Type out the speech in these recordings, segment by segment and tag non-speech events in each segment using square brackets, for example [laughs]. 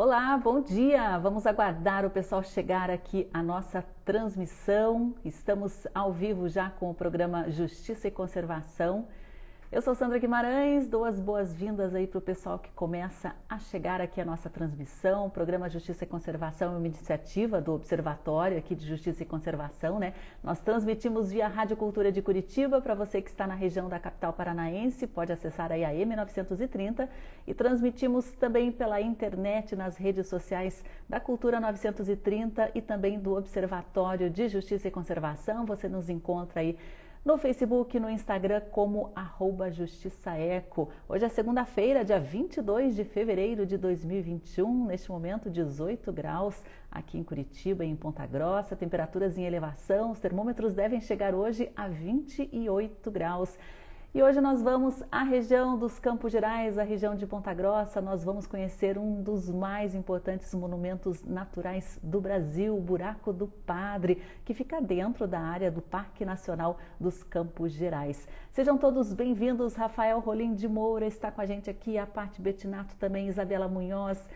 Olá, bom dia! Vamos aguardar o pessoal chegar aqui à nossa transmissão. Estamos ao vivo já com o programa Justiça e Conservação. Eu sou Sandra Guimarães, dou as boas-vindas aí para o pessoal que começa a chegar aqui à nossa transmissão. O programa Justiça e Conservação é uma iniciativa do Observatório aqui de Justiça e Conservação, né? Nós transmitimos via Rádio Cultura de Curitiba para você que está na região da capital paranaense, pode acessar aí a M930 e transmitimos também pela internet nas redes sociais da Cultura 930 e também do Observatório de Justiça e Conservação. Você nos encontra aí no Facebook, no Instagram como justiçaeco. Hoje é segunda-feira, dia 22 de fevereiro de 2021, neste momento 18 graus aqui em Curitiba e em Ponta Grossa, temperaturas em elevação, os termômetros devem chegar hoje a 28 graus. E hoje nós vamos à região dos Campos Gerais, a região de Ponta Grossa. Nós vamos conhecer um dos mais importantes monumentos naturais do Brasil, o Buraco do Padre, que fica dentro da área do Parque Nacional dos Campos Gerais. Sejam todos bem-vindos. Rafael Rolim de Moura está com a gente aqui, a parte Betinato também, Isabela Munhoz.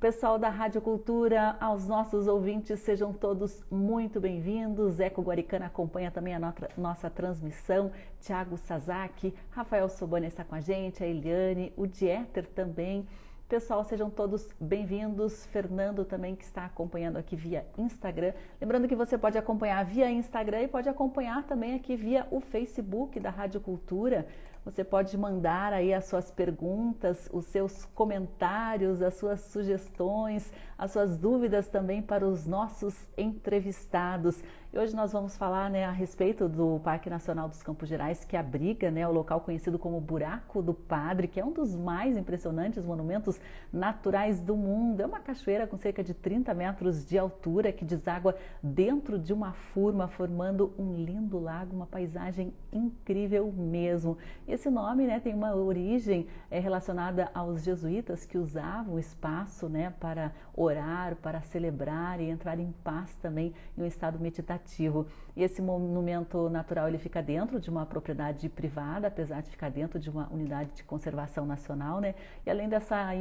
Pessoal da Rádio Cultura, aos nossos ouvintes, sejam todos muito bem-vindos. Eco Guaricana acompanha também a nossa, nossa transmissão. Tiago Sazaki, Rafael Sobani está com a gente, a Eliane, o Dieter também. Pessoal, sejam todos bem-vindos. Fernando também que está acompanhando aqui via Instagram. Lembrando que você pode acompanhar via Instagram e pode acompanhar também aqui via o Facebook da Rádio Cultura. Você pode mandar aí as suas perguntas, os seus comentários, as suas sugestões, as suas dúvidas também para os nossos entrevistados. E hoje nós vamos falar né, a respeito do Parque Nacional dos Campos Gerais, que abriga né, o local conhecido como Buraco do Padre, que é um dos mais impressionantes monumentos naturais do mundo. É uma cachoeira com cerca de 30 metros de altura que deságua dentro de uma forma, formando um lindo lago, uma paisagem incrível mesmo. Esse nome né, tem uma origem é, relacionada aos jesuítas que usavam o espaço né, para orar, para celebrar e entrar em paz também em um estado meditativo ativo. E esse monumento natural ele fica dentro de uma propriedade privada, apesar de ficar dentro de uma unidade de conservação nacional, né? E além dessa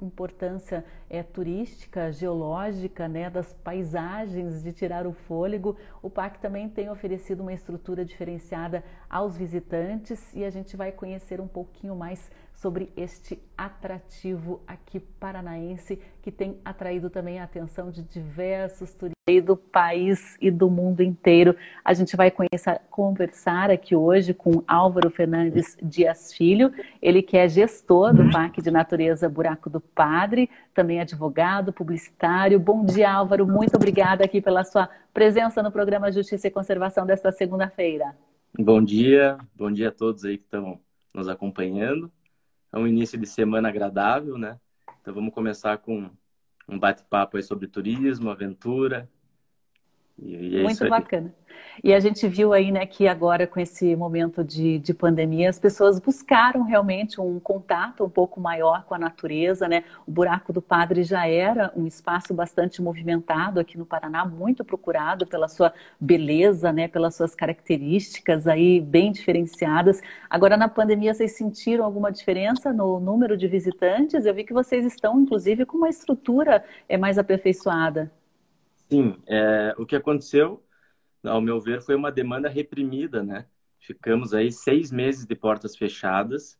importância é, turística, geológica, né, das paisagens, de tirar o fôlego, o parque também tem oferecido uma estrutura diferenciada aos visitantes e a gente vai conhecer um pouquinho mais sobre este atrativo aqui paranaense que tem atraído também a atenção de diversos turistas do país e do mundo inteiro. A gente vai conhecer, conversar aqui hoje com Álvaro Fernandes Dias Filho, ele que é gestor do Parque de Natureza Buraco do Padre, também advogado, publicitário. Bom dia, Álvaro. Muito obrigada aqui pela sua presença no programa Justiça e Conservação desta segunda-feira. Bom dia, bom dia a todos aí que estão nos acompanhando. É um início de semana agradável, né? Então vamos começar com um bate-papo aí sobre turismo, aventura. E, é Muito bacana. E a gente viu aí, né, que agora com esse momento de, de pandemia, as pessoas buscaram realmente um contato um pouco maior com a natureza, né? O Buraco do Padre já era um espaço bastante movimentado aqui no Paraná, muito procurado pela sua beleza, né, pelas suas características aí bem diferenciadas. Agora na pandemia vocês sentiram alguma diferença no número de visitantes? Eu vi que vocês estão inclusive com uma estrutura é mais aperfeiçoada. Sim, é, o que aconteceu ao meu ver, foi uma demanda reprimida, né? Ficamos aí seis meses de portas fechadas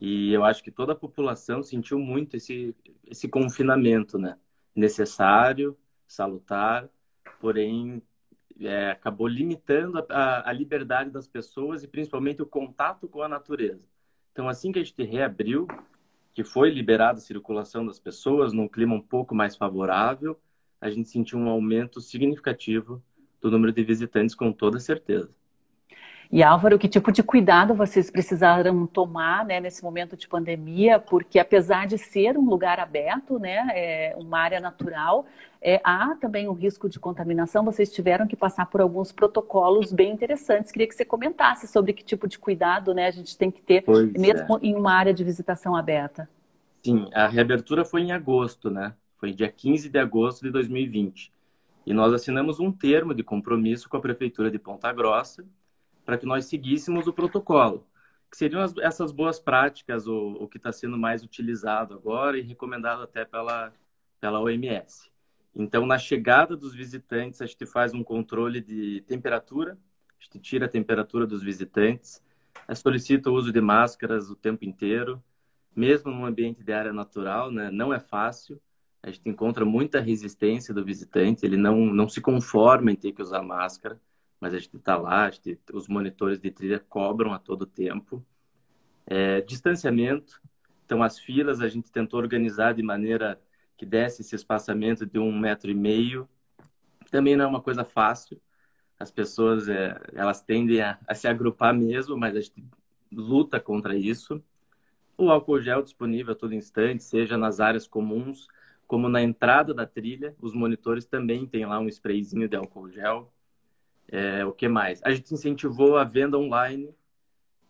e eu acho que toda a população sentiu muito esse, esse confinamento, né? Necessário, salutar, porém é, acabou limitando a, a, liberdade das pessoas e principalmente o contato com a natureza. Então, assim que a gente reabriu, que foi liberada a circulação das pessoas num clima um pouco mais favorável, a gente sentiu um aumento significativo do número de visitantes, com toda certeza. E Álvaro, que tipo de cuidado vocês precisaram tomar né, nesse momento de pandemia? Porque apesar de ser um lugar aberto, né, é uma área natural, é, há também um risco de contaminação. Vocês tiveram que passar por alguns protocolos bem interessantes. Queria que você comentasse sobre que tipo de cuidado né, a gente tem que ter, pois mesmo é. em uma área de visitação aberta. Sim, a reabertura foi em agosto, né? Foi dia 15 de agosto de 2020. E nós assinamos um termo de compromisso com a Prefeitura de Ponta Grossa para que nós seguíssemos o protocolo, que seriam as, essas boas práticas, o, o que está sendo mais utilizado agora e recomendado até pela, pela OMS. Então, na chegada dos visitantes, a gente faz um controle de temperatura, a gente tira a temperatura dos visitantes, solicita o uso de máscaras o tempo inteiro, mesmo num ambiente de área natural, né? Não é fácil. A gente encontra muita resistência do visitante, ele não, não se conforma em ter que usar máscara, mas a gente está lá, gente, os monitores de trilha cobram a todo tempo. É, distanciamento, então as filas a gente tentou organizar de maneira que desse esse espaçamento de um metro e meio. Também não é uma coisa fácil. As pessoas é, elas tendem a, a, se agrupar mesmo, mas a gente luta contra isso. O álcool gel disponível a todo instante, seja nas áreas comuns, como na entrada da trilha. Os monitores também têm lá um sprayzinho de álcool gel. É, o que mais? A gente incentivou a venda online,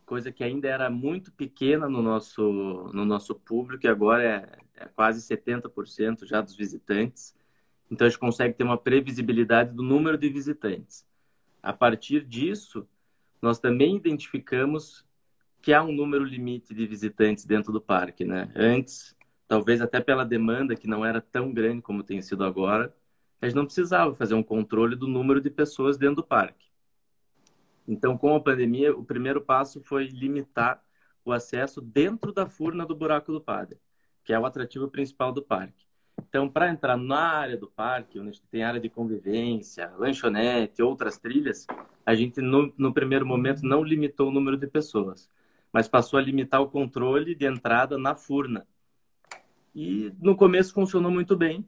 coisa que ainda era muito pequena no nosso, no nosso público e agora é, é quase 70% já dos visitantes. Então, a gente consegue ter uma previsibilidade do número de visitantes. A partir disso, nós também identificamos que há um número limite de visitantes dentro do parque, né? Antes, talvez até pela demanda que não era tão grande como tem sido agora, a gente não precisava fazer um controle do número de pessoas dentro do parque. Então, com a pandemia, o primeiro passo foi limitar o acesso dentro da furna do buraco do padre que é o atrativo principal do parque. Então, para entrar na área do parque, onde tem área de convivência, lanchonete, outras trilhas, a gente, no, no primeiro momento, não limitou o número de pessoas, mas passou a limitar o controle de entrada na furna. E no começo funcionou muito bem,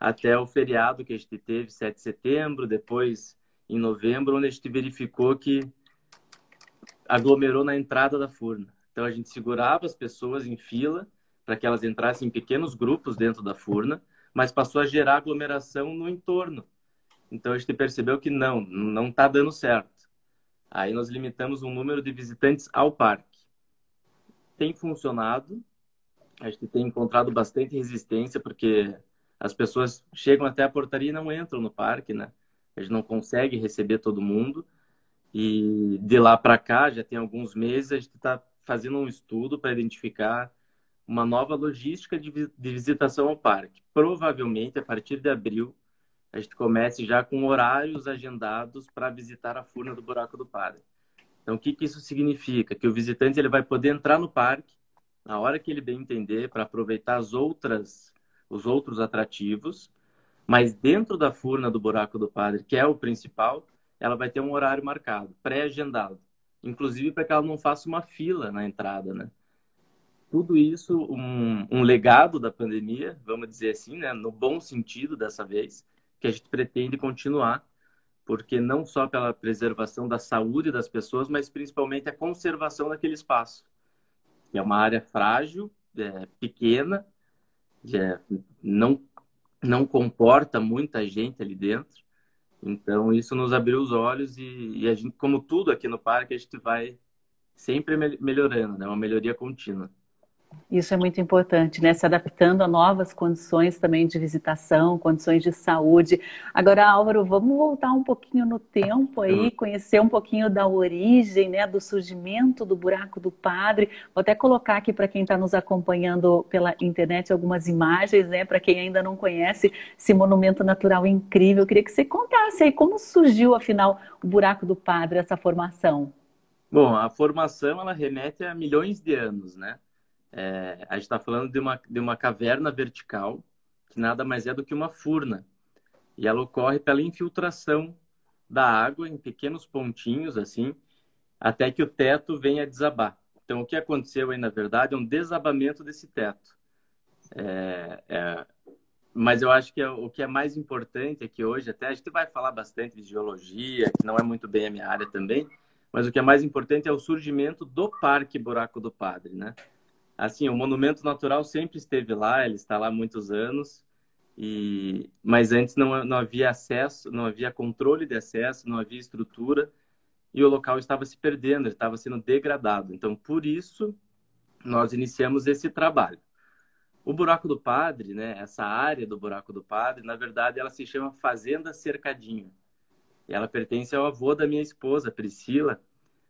até o feriado que a gente teve, 7 de setembro, depois em novembro, onde a gente verificou que aglomerou na entrada da furna. Então a gente segurava as pessoas em fila para que elas entrassem em pequenos grupos dentro da furna, mas passou a gerar aglomeração no entorno. Então a gente percebeu que não, não está dando certo. Aí nós limitamos o número de visitantes ao parque. Tem funcionado, a gente tem encontrado bastante resistência, porque as pessoas chegam até a portaria e não entram no parque, né? A gente não consegue receber todo mundo. E de lá para cá, já tem alguns meses, a gente está fazendo um estudo para identificar uma nova logística de, visitação ao parque. Provavelmente, a partir de abril, a gente comece já com horários agendados para visitar a furna do Buraco do Padre. Então, o que, que isso significa? Que o visitante ele vai poder entrar no parque na hora que ele bem entender para aproveitar as outras, os outros atrativos, mas dentro da furna do Buraco do Padre, que é o principal, ela vai ter um horário marcado, pré-agendado. Inclusive para que ela não faça uma fila na entrada, né? tudo isso um, um, legado da pandemia, vamos dizer assim, né, no bom sentido dessa vez, que a gente pretende continuar, porque não só pela preservação da saúde das pessoas, mas principalmente a conservação daquele espaço, é uma área frágil, é, pequena, é, não não comporta muita gente ali dentro. Então isso nos abriu os olhos e, e a gente, como tudo aqui no parque, a gente vai sempre melhorando, né, uma melhoria contínua. Isso é muito importante, né? Se adaptando a novas condições também de visitação, condições de saúde. Agora, Álvaro, vamos voltar um pouquinho no tempo aí, conhecer um pouquinho da origem, né, do surgimento do buraco do padre. Vou até colocar aqui para quem está nos acompanhando pela internet algumas imagens, né, para quem ainda não conhece esse monumento natural incrível. Eu queria que você contasse aí como surgiu, afinal, o buraco do padre, essa formação. Bom, a formação ela remete a milhões de anos, né? É, a gente está falando de uma, de uma caverna vertical, que nada mais é do que uma furna. E ela ocorre pela infiltração da água em pequenos pontinhos, assim, até que o teto venha a desabar. Então, o que aconteceu aí, na verdade, é um desabamento desse teto. É, é, mas eu acho que é, o que é mais importante é que hoje, até a gente vai falar bastante de geologia, que não é muito bem a minha área também, mas o que é mais importante é o surgimento do Parque Buraco do Padre, né? Assim, o monumento natural sempre esteve lá, ele está lá há muitos anos, e mas antes não, não havia acesso, não havia controle de acesso, não havia estrutura, e o local estava se perdendo, ele estava sendo degradado. Então, por isso, nós iniciamos esse trabalho. O Buraco do Padre, né, essa área do Buraco do Padre, na verdade, ela se chama Fazenda Cercadinho. E ela pertence ao avô da minha esposa, Priscila,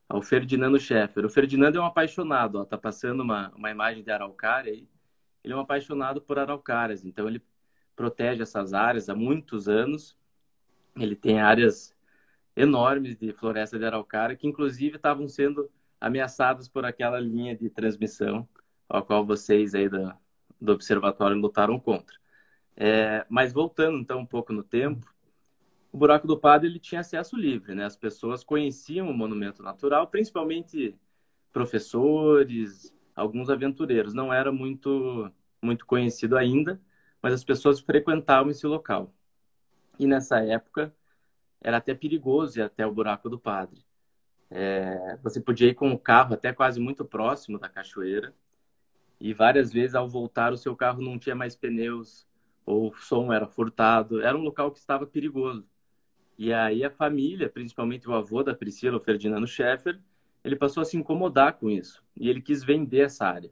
ao Ferdinando Scheffer. O Ferdinando é um apaixonado, ó, tá passando uma, uma imagem de araucária aí. Ele é um apaixonado por araucárias, então ele protege essas áreas há muitos anos. Ele tem áreas enormes de floresta de araucária que, inclusive, estavam sendo ameaçadas por aquela linha de transmissão, a qual vocês aí do, do observatório lutaram contra. É, mas voltando então um pouco no tempo, o buraco do Padre ele tinha acesso livre, né? As pessoas conheciam o monumento natural, principalmente professores, alguns aventureiros. Não era muito muito conhecido ainda, mas as pessoas frequentavam esse local. E nessa época era até perigoso ir até o buraco do Padre. É, você podia ir com o carro até quase muito próximo da cachoeira e várias vezes ao voltar o seu carro não tinha mais pneus ou o som era furtado. Era um local que estava perigoso. E aí a família, principalmente o avô da Priscila, o Ferdinando Scheffer, ele passou a se incomodar com isso. E ele quis vender essa área.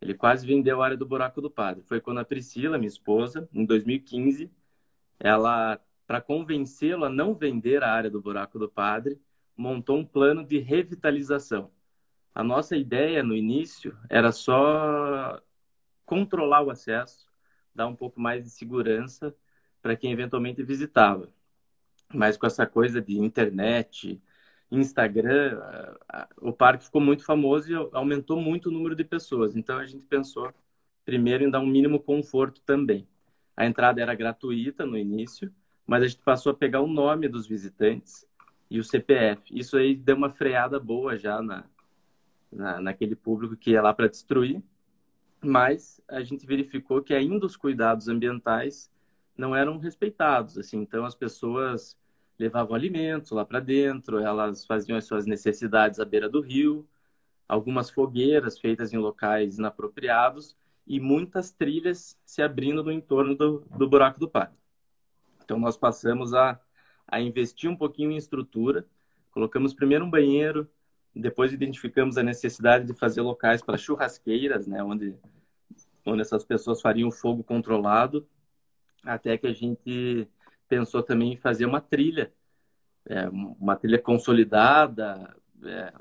Ele quase vendeu a área do Buraco do Padre. Foi quando a Priscila, minha esposa, em 2015, ela, para convencê-lo a não vender a área do Buraco do Padre, montou um plano de revitalização. A nossa ideia no início era só controlar o acesso, dar um pouco mais de segurança para quem eventualmente visitava. Mas com essa coisa de internet, Instagram, o parque ficou muito famoso e aumentou muito o número de pessoas. Então a gente pensou primeiro em dar um mínimo conforto também. A entrada era gratuita no início, mas a gente passou a pegar o nome dos visitantes e o CPF. Isso aí deu uma freada boa já na, na naquele público que ia lá para destruir. Mas a gente verificou que ainda os cuidados ambientais não eram respeitados. Assim, então as pessoas levavam alimentos lá para dentro, elas faziam as suas necessidades à beira do rio, algumas fogueiras feitas em locais inapropriados e muitas trilhas se abrindo no entorno do, do buraco do padre. Então nós passamos a, a investir um pouquinho em estrutura, colocamos primeiro um banheiro, depois identificamos a necessidade de fazer locais para churrasqueiras, né, onde onde essas pessoas fariam fogo controlado, até que a gente pensou também em fazer uma trilha, é, uma trilha consolidada, é,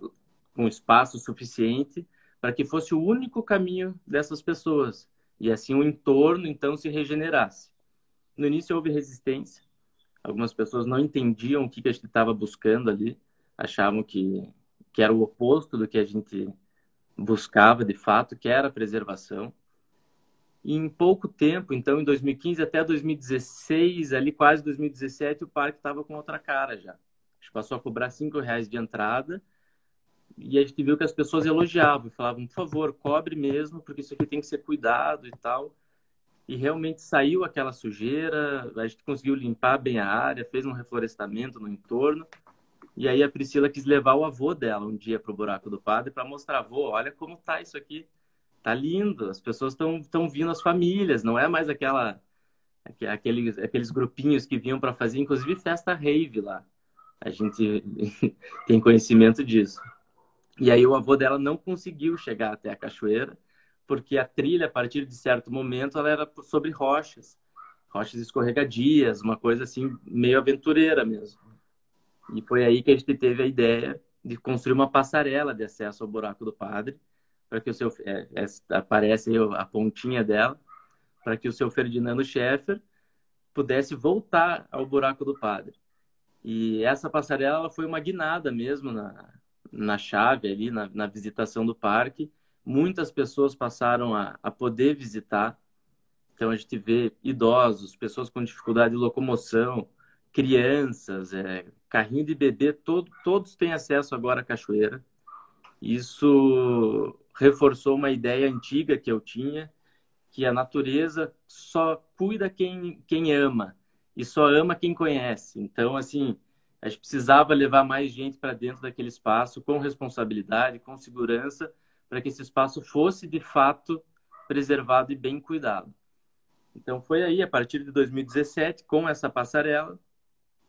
com espaço suficiente, para que fosse o único caminho dessas pessoas. E assim o entorno, então, se regenerasse. No início houve resistência. Algumas pessoas não entendiam o que, a gente estava buscando ali, achavam que, que era o oposto do que a gente buscava de fato, que era a preservação. Em pouco tempo, então em 2015 até 2016, ali quase 2017, o parque estava com outra cara já. A gente passou a cobrar cinco reais de entrada e a gente viu que as pessoas elogiavam, falavam, por favor, cobre mesmo, porque isso aqui tem que ser cuidado e tal. E realmente saiu aquela sujeira, a gente conseguiu limpar bem a área, fez um reflorestamento no entorno. E aí a Priscila quis levar o avô dela um dia para o buraco do padre para mostrar, avô, olha como tá isso aqui tá lindo, as pessoas estão vindo as famílias, não é mais aquela aqueles aqueles grupinhos que vinham para fazer inclusive festa rave lá. A gente [laughs] tem conhecimento disso. E aí o avô dela não conseguiu chegar até a cachoeira, porque a trilha a partir de certo momento ela era sobre rochas, rochas escorregadias, uma coisa assim meio aventureira mesmo. E foi aí que a gente teve a ideia de construir uma passarela de acesso ao buraco do padre para que o seu é, é, aparece a pontinha dela para que o seu Ferdinando Scheffer pudesse voltar ao buraco do padre. E essa passarela foi uma guinada mesmo na, na chave ali, na, na visitação do parque. Muitas pessoas passaram a, a poder visitar. Então a gente vê idosos, pessoas com dificuldade de locomoção, crianças, é, carrinho de bebê, todo, todos têm acesso agora à cachoeira. Isso reforçou uma ideia antiga que eu tinha, que a natureza só cuida quem, quem ama e só ama quem conhece. Então, assim, a gente precisava levar mais gente para dentro daquele espaço com responsabilidade, com segurança, para que esse espaço fosse de fato preservado e bem cuidado. Então, foi aí, a partir de 2017, com essa passarela,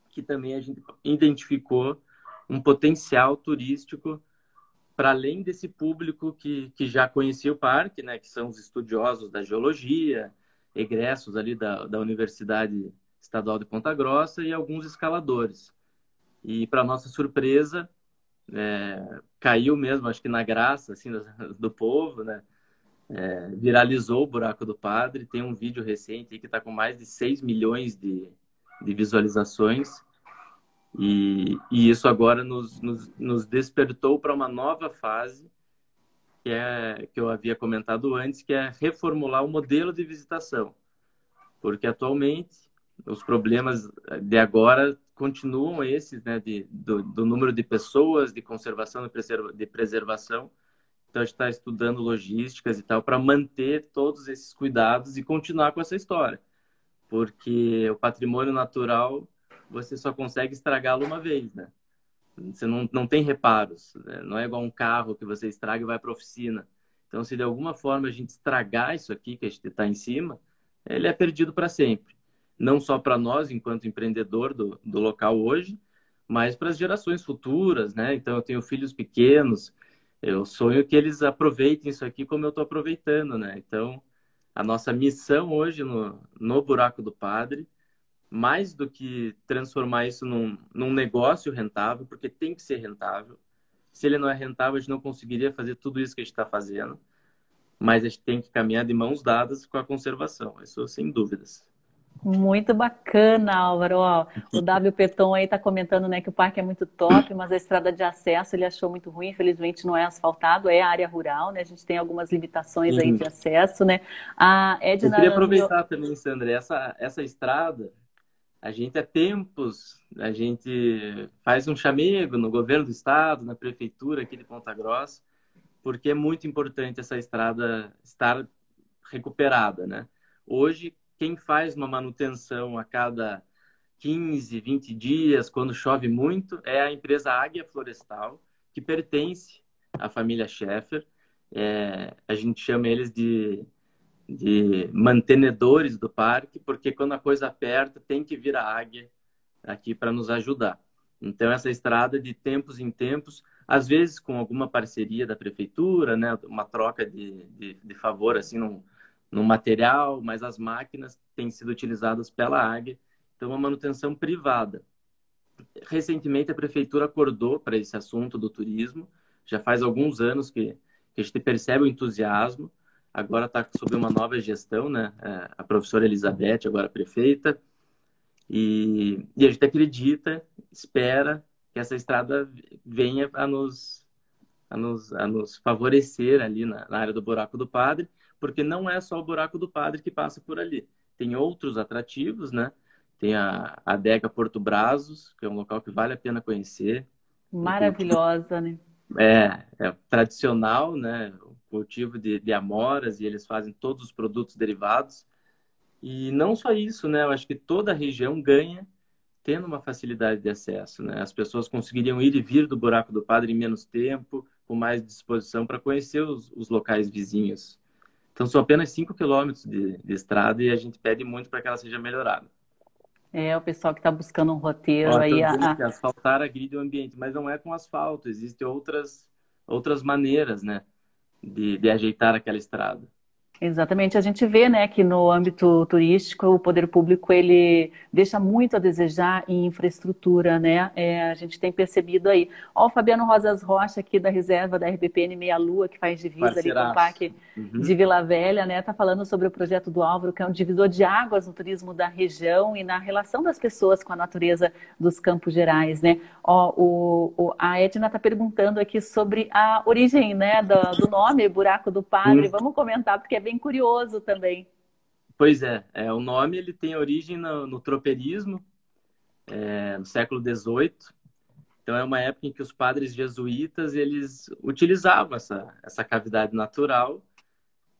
que também a gente identificou um potencial turístico para além desse público que, que já conhecia o parque, né, que são os estudiosos da geologia, egressos ali da, da Universidade Estadual de Ponta Grossa e alguns escaladores. E, para nossa surpresa, é, caiu mesmo, acho que na graça assim, do, do povo, né? é, viralizou o Buraco do Padre. Tem um vídeo recente que está com mais de 6 milhões de, de visualizações. E, e, isso agora nos, nos, nos despertou para uma nova fase, que é que eu havia comentado antes, que é reformular o modelo de visitação. Porque atualmente os problemas de agora continuam esses, né, de, do, do número de pessoas, de conservação, de preservação. Então, a gente está estudando logísticas e tal para manter todos esses cuidados e continuar com essa história. Porque o patrimônio natural, você só consegue estragá-lo uma vez, né? Você não, não tem reparos. Né? Não é igual um carro que você estraga e vai para oficina. Então, se de alguma forma a gente estragar isso aqui que a gente está em cima, ele é perdido para sempre não só para nós, enquanto empreendedor do, do local hoje, mas para as gerações futuras, né? Então, eu tenho filhos pequenos, eu sonho que eles aproveitem isso aqui como eu estou aproveitando, né? Então, a nossa missão hoje no, no Buraco do Padre, mais do que transformar isso num, num negócio rentável, porque tem que ser rentável. Se ele não é rentável, a gente não conseguiria fazer tudo isso que a gente está fazendo. Mas a gente tem que caminhar de mãos dadas com a conservação, isso sem dúvidas. Muito bacana, Álvaro. Ó, o [laughs] W Peton aí está comentando né, que o parque é muito top, mas a estrada de acesso ele achou muito ruim. Infelizmente não é asfaltado, é área rural, né? A gente tem algumas limitações aí de acesso, né? A Edna... Eu queria aproveitar também, Sandra, essa, essa estrada, a gente há tempos, a gente faz um chamego no governo do estado, na prefeitura aqui de Ponta Grossa, porque é muito importante essa estrada estar recuperada, né? Hoje, quem faz uma manutenção a cada 15, 20 dias, quando chove muito, é a empresa Águia Florestal, que pertence à família Schaeffer. É, a gente chama eles de, de mantenedores do parque, porque quando a coisa aperta, tem que vir a águia aqui para nos ajudar. Então, essa estrada, de tempos em tempos, às vezes com alguma parceria da prefeitura, né, uma troca de, de, de favor, assim, num, no material, mas as máquinas têm sido utilizadas pela Águia, então uma manutenção privada. Recentemente a prefeitura acordou para esse assunto do turismo, já faz alguns anos que, que a gente percebe o entusiasmo, agora está sob uma nova gestão, né? É, a professora Elizabeth, agora prefeita, e, e a gente acredita, espera que essa estrada venha a nos, a nos, a nos favorecer ali na, na área do Buraco do Padre, porque não é só o buraco do padre que passa por ali. Tem outros atrativos, né? Tem a adega Porto Brazos, que é um local que vale a pena conhecer. Maravilhosa, né? É, é tradicional, né? Cultivo de, de amoras e eles fazem todos os produtos derivados. E não só isso, né? Eu acho que toda a região ganha tendo uma facilidade de acesso, né? As pessoas conseguiriam ir e vir do Buraco do Padre em menos tempo, com mais disposição para conhecer os, os locais vizinhos. Então, são apenas 5 quilômetros de, de, estrada e a gente pede muito para que ela seja melhorada. É, o pessoal que está buscando um roteiro Ó, aí. A... Que asfaltar agride o ambiente, mas não é com asfalto, existem outras, outras maneiras, né, de, de ajeitar aquela estrada. Exatamente, a gente vê, né, que no âmbito turístico o poder público ele deixa muito a desejar em infraestrutura, né? É, a gente tem percebido aí. Ó, o Fabiano Rosas Rocha aqui da reserva da RBPN Meia Lua que faz divisa ali com o Parque uhum. de Vila Velha, né? Tá falando sobre o projeto do Álvaro, que é um divisor de águas no turismo da região e na relação das pessoas com a natureza dos Campos Gerais, né? Ó, o, o a Edna tá perguntando aqui sobre a origem, né, do, do nome Buraco do Padre. Uhum. Vamos comentar porque é bem bem curioso também. Pois é, é o nome ele tem origem no, no tropeirismo, é, no século XVIII. Então é uma época em que os padres jesuítas eles utilizavam essa, essa cavidade natural,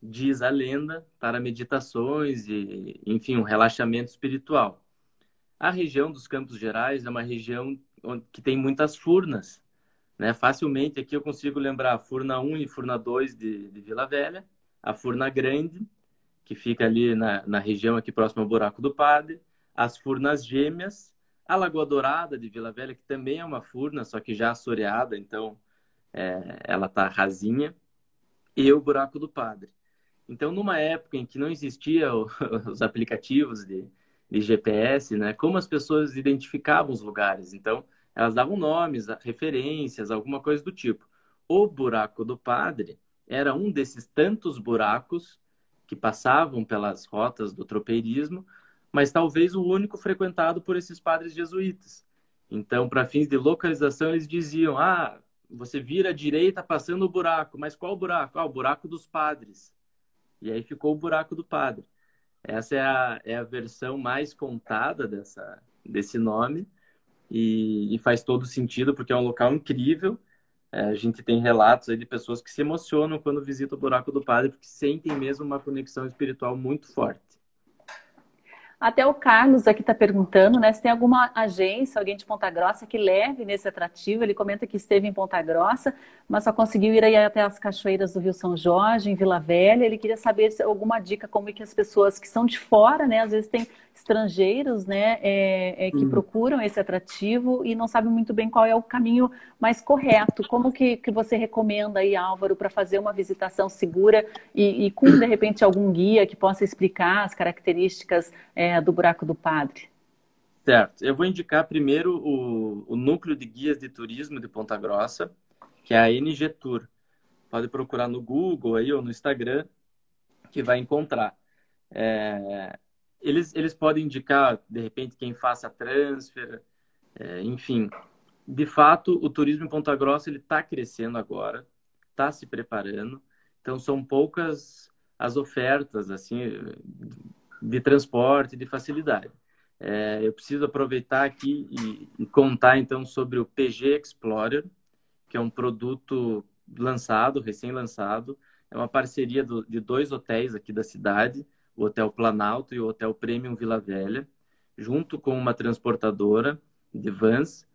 diz a lenda, para meditações e, enfim, um relaxamento espiritual. A região dos Campos Gerais é uma região que tem muitas furnas. Né? Facilmente aqui eu consigo lembrar Furna 1 e Furna 2 de, de Vila Velha, a Furna Grande, que fica ali na, na região aqui próximo ao Buraco do Padre, as Furnas Gêmeas, a Lagoa Dourada de Vila Velha, que também é uma furna, só que já assoreada, então é, ela está rasinha, e o Buraco do Padre. Então, numa época em que não existia [laughs] os aplicativos de, de GPS, né, como as pessoas identificavam os lugares? Então, elas davam nomes, referências, alguma coisa do tipo. O Buraco do Padre era um desses tantos buracos que passavam pelas rotas do tropeirismo, mas talvez o único frequentado por esses padres jesuítas. Então, para fins de localização, eles diziam: ah, você vira à direita passando o buraco, mas qual buraco? Ah, o buraco dos padres. E aí ficou o buraco do padre. Essa é a, é a versão mais contada dessa, desse nome e, e faz todo sentido porque é um local incrível. É, a gente tem relatos de pessoas que se emocionam quando visitam o buraco do padre porque sentem mesmo uma conexão espiritual muito forte. Até o Carlos aqui está perguntando, né, se tem alguma agência, alguém de Ponta Grossa que leve nesse atrativo. Ele comenta que esteve em Ponta Grossa, mas só conseguiu ir aí até as cachoeiras do Rio São Jorge, em Vila Velha. Ele queria saber se alguma dica como é que as pessoas que são de fora, né, às vezes tem estrangeiros, né, é, é, que uhum. procuram esse atrativo e não sabem muito bem qual é o caminho mais correto. Como que, que você recomenda aí, Álvaro, para fazer uma visitação segura e, e, com, de repente, algum guia que possa explicar as características é, do buraco do padre? Certo. Eu vou indicar primeiro o, o núcleo de guias de turismo de Ponta Grossa, que é a NG Tour. Pode procurar no Google aí ou no Instagram, que vai encontrar. É, eles, eles podem indicar, de repente, quem faça transfer, é, enfim. De fato, o turismo em Ponta Grossa está crescendo agora, está se preparando. Então, são poucas as ofertas assim de transporte, de facilidade. É, eu preciso aproveitar aqui e, e, contar então sobre o PG Explorer, que é um produto lançado, recém-lançado. É uma parceria do, de dois hotéis aqui da cidade, o Hotel Planalto e o Hotel Premium Vila Velha, junto com uma transportadora de vans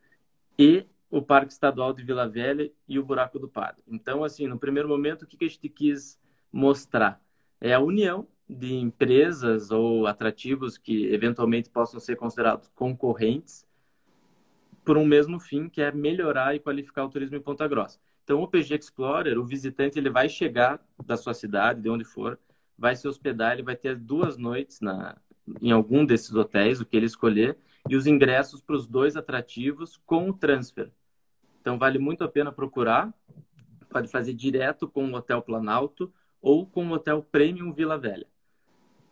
e o Parque Estadual de Vila Velha e o Buraco do Padre. Então, assim, no primeiro momento, o que a gente quis mostrar? É a união de empresas ou atrativos que eventualmente possam ser considerados concorrentes por um mesmo fim, que é melhorar e qualificar o turismo em Ponta Grossa. Então, o PG Explorer, o visitante, ele vai chegar da sua cidade, de onde for, vai se hospedar, ele vai ter duas noites na, em algum desses hotéis, o que ele escolher, e os ingressos para os dois atrativos com o transfer. Então, vale muito a pena procurar. Pode fazer direto com o Hotel Planalto ou com o Hotel Premium Vila Velha.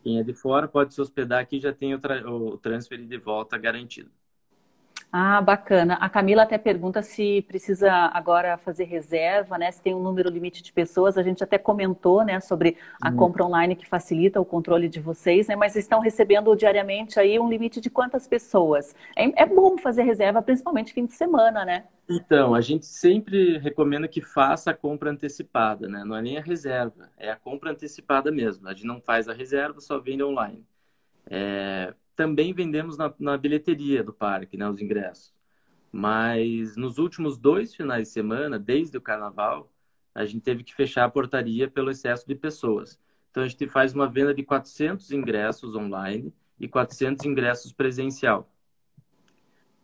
Quem é de fora pode se hospedar aqui, já tem o, tra o transfer de volta garantido. Ah, bacana. A Camila até pergunta se precisa agora fazer reserva, né? Se tem um número limite de pessoas. A gente até comentou, né, sobre a uhum. compra online que facilita o controle de vocês, né? Mas estão recebendo diariamente aí um limite de quantas pessoas? É, é bom fazer reserva, principalmente fim de semana, né? Então, a gente sempre recomenda que faça a compra antecipada, né? Não é nem a reserva, é a compra antecipada mesmo. A gente não faz a reserva, só vende online. É, também vendemos na, na bilheteria do parque, né, os ingressos. Mas nos últimos dois finais de semana, desde o carnaval, a gente teve que fechar a portaria pelo excesso de pessoas. Então a gente faz uma venda de 400 ingressos online e 400 ingressos presencial.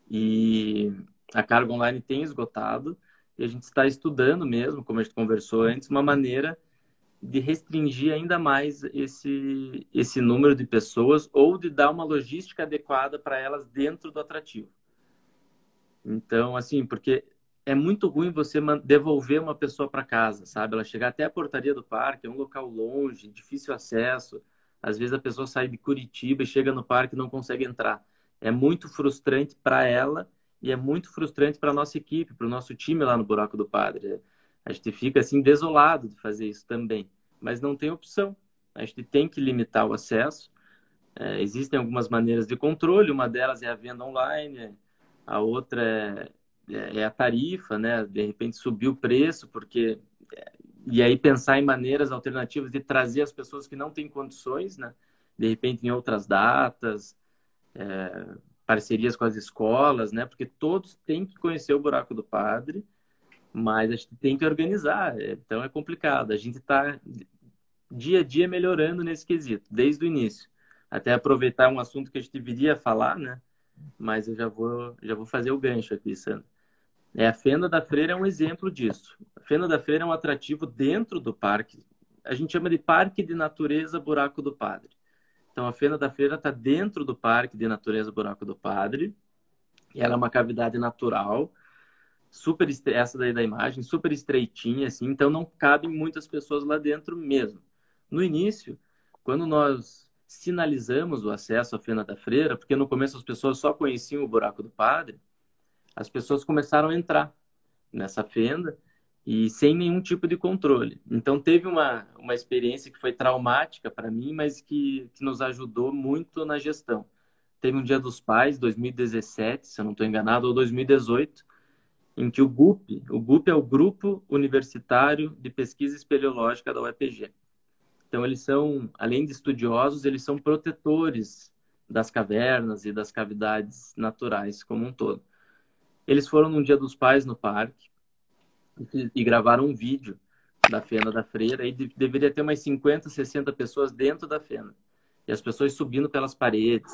E a carga online tem esgotado e a gente está estudando mesmo, como a gente conversou antes, uma maneira de restringir ainda mais esse, esse número de pessoas ou de dar uma logística adequada para elas dentro do atrativo. Então, assim, porque é muito ruim você devolver uma pessoa para casa, sabe? Ela chegar até a portaria do parque, é um local longe, difícil acesso. Às vezes a pessoa sai de Curitiba e chega no parque e não consegue entrar. É muito frustrante para ela e é muito frustrante para a nossa equipe, para o nosso time lá no Buraco do Padre. A gente fica assim desolado de fazer isso também, mas não tem opção. A gente tem que limitar o acesso. É, existem algumas maneiras de controle, uma delas é a venda online, a outra é, é, é a tarifa, né? De repente subir o preço, porque e aí pensar em maneiras alternativas de trazer as pessoas que não têm condições, né? De repente em outras datas, é, parcerias com as escolas, né? Porque todos têm que conhecer o buraco do padre mas a gente tem que organizar, então é complicado. A gente está dia a dia melhorando nesse quesito, desde o início. Até aproveitar um assunto que a gente deveria falar, né? Mas eu já vou, já vou fazer o gancho aqui, Sandra. É, a Fenda da Freira é um exemplo disso. A Fenda da Freira é um atrativo dentro do parque. A gente chama de Parque de Natureza Buraco do Padre. Então, a Fenda da Freira está dentro do Parque de Natureza Buraco do Padre. Ela é uma cavidade natural super essa daí da imagem, super estreitinha, assim, então não cabem muitas pessoas lá dentro mesmo. No início, quando nós sinalizamos o acesso à Fena da Freira, porque no começo as pessoas só conheciam o buraco do padre, as pessoas começaram a entrar nessa fenda e sem nenhum tipo de controle. Então teve uma, uma experiência que foi traumática para mim, mas que, que nos ajudou muito na gestão. Teve um Dia dos Pais, 2017, se eu não estou enganado, ou 2018, em que o GUP, o GUP é o Grupo Universitário de Pesquisa Espeleológica da UEPG. Então eles são, além de estudiosos, eles são protetores das cavernas e das cavidades naturais como um todo. Eles foram num Dia dos Pais no parque e, gravaram um vídeo da Fena da Freira e de, deveria ter umas 50, 60 pessoas dentro da Fena. E as pessoas subindo pelas paredes.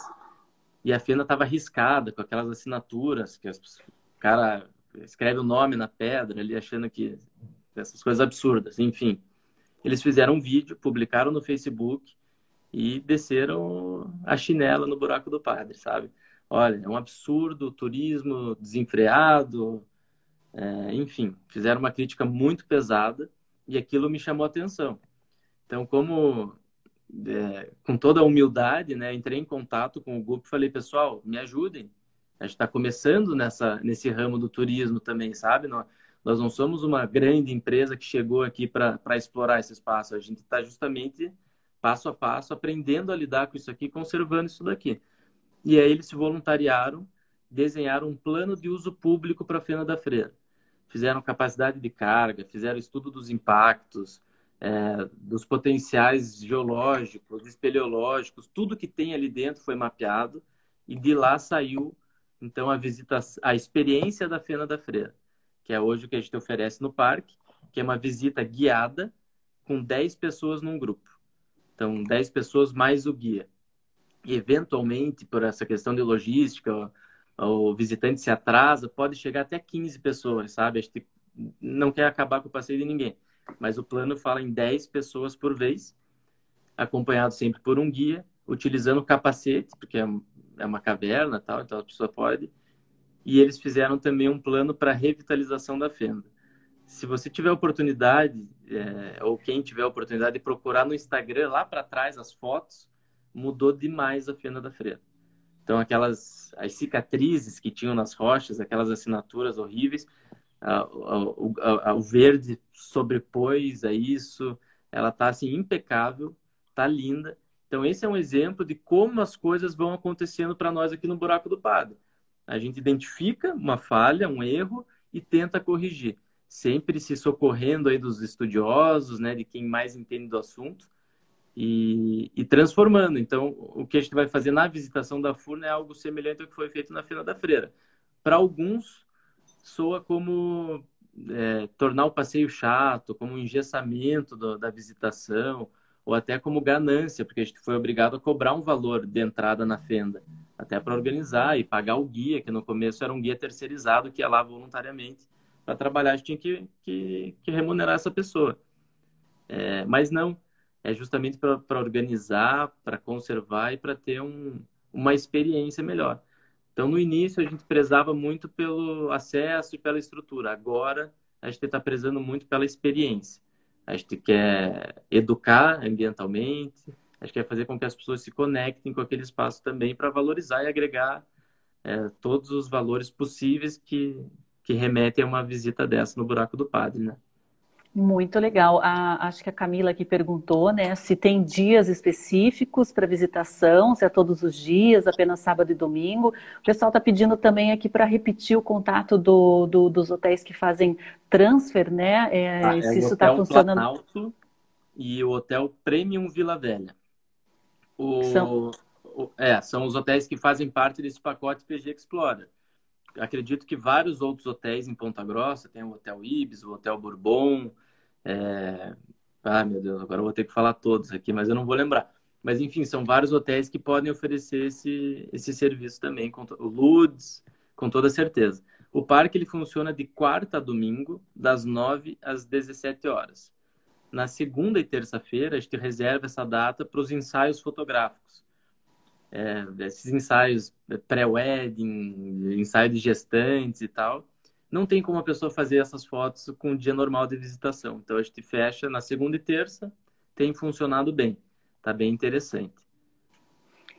E a Fena estava riscada com aquelas assinaturas que o cara escreve o nome na pedra ali achando que essas coisas absurdas, enfim. Eles fizeram um vídeo, publicaram no Facebook e desceram a chinela no buraco do padre, sabe? Olha, é um absurdo, turismo desenfreado, é, enfim, fizeram uma crítica muito pesada e aquilo me chamou a atenção. Então, como é, com toda a humildade, né, entrei em contato com o grupo e falei, pessoal, me ajudem. A gente está começando nessa, nesse ramo do turismo também, sabe? Nós, nós não somos uma grande empresa que chegou aqui para explorar esse espaço. A gente está justamente passo a passo aprendendo a lidar com isso aqui, conservando isso daqui. E aí eles se voluntariaram, desenharam um plano de uso público para a Fena da Freira. Fizeram capacidade de carga, fizeram estudo dos impactos, é, dos potenciais geológicos, espeleológicos, tudo que tem ali dentro foi mapeado e de lá saiu então a visita, a experiência da Fena da Freira, que é hoje o que a gente oferece no parque, que é uma visita guiada com 10 pessoas num grupo. Então, 10 pessoas mais o guia eventualmente, por essa questão de logística, o, o visitante se atrasa, pode chegar até 15 pessoas, sabe? A gente não quer acabar com o passeio de ninguém. Mas o plano fala em 10 pessoas por vez, acompanhado sempre por um guia, utilizando capacete, porque é, é uma caverna tal, então a pessoa pode. E eles fizeram também um plano para revitalização da fenda. Se você tiver oportunidade, é, ou quem tiver oportunidade de procurar no Instagram, lá para trás, as fotos, mudou demais a fenda da freira. Então, aquelas as cicatrizes que tinham nas rochas, aquelas assinaturas horríveis, o, verde sobrepôs a isso, ela está assim impecável, está linda. Então, esse é um exemplo de como as coisas vão acontecendo para nós aqui no Buraco do Padre. A gente identifica uma falha, um erro e tenta corrigir, sempre se socorrendo aí dos estudiosos, né, de quem mais entende do assunto, e, e, transformando. Então, o que a gente vai fazer na visitação da Furna é algo semelhante ao que foi feito na Feira da Freira. Para alguns, soa como é, tornar o passeio chato, como um engessamento do, da visitação, ou até como ganância, porque a gente foi obrigado a cobrar um valor de entrada na fenda, até para organizar e pagar o guia, que no começo era um guia terceirizado que ia lá voluntariamente para trabalhar, a gente tinha que, que, que remunerar essa pessoa. É, mas não, é justamente para organizar, para conservar e para ter um, uma experiência melhor. Então, no início, a gente prezava muito pelo acesso e pela estrutura. Agora, a gente está prezando muito pela experiência. A gente quer educar ambientalmente, a gente quer fazer com que as pessoas se conectem com aquele espaço também para valorizar e agregar é, todos os valores possíveis que, que remetem a uma visita dessa no Buraco do Padre, né? Muito legal. A, acho que a Camila aqui perguntou, né, se tem dias específicos para visitação, se é todos os dias, apenas sábado e domingo. O pessoal está pedindo também aqui para repetir o contato do, do, dos hotéis que fazem transfer, né? É, ah, é se isso está funcionando. Planalto e o Hotel Premium Vila Velha. O, são... O, é, são os hotéis que fazem parte desse pacote PG Explorer. Acredito que vários outros hotéis em Ponta Grossa, tem o Hotel Ibis, o Hotel Bourbon, é... Ah, meu Deus, agora eu vou ter que falar todos aqui, mas eu não vou lembrar. Mas, enfim, são vários hotéis que podem oferecer esse, esse serviço também. Com o Ludes, com toda certeza. O parque ele funciona de quarta a domingo, das 9 às 17 horas. Na segunda e terça-feira, a gente reserva essa data para os ensaios fotográficos. É, esses ensaios pré-wedding, ensaio de gestantes e tal. Não tem como a pessoa fazer essas fotos com o dia normal de visitação. Então a gente fecha na segunda e terça, tem funcionado bem, tá bem interessante.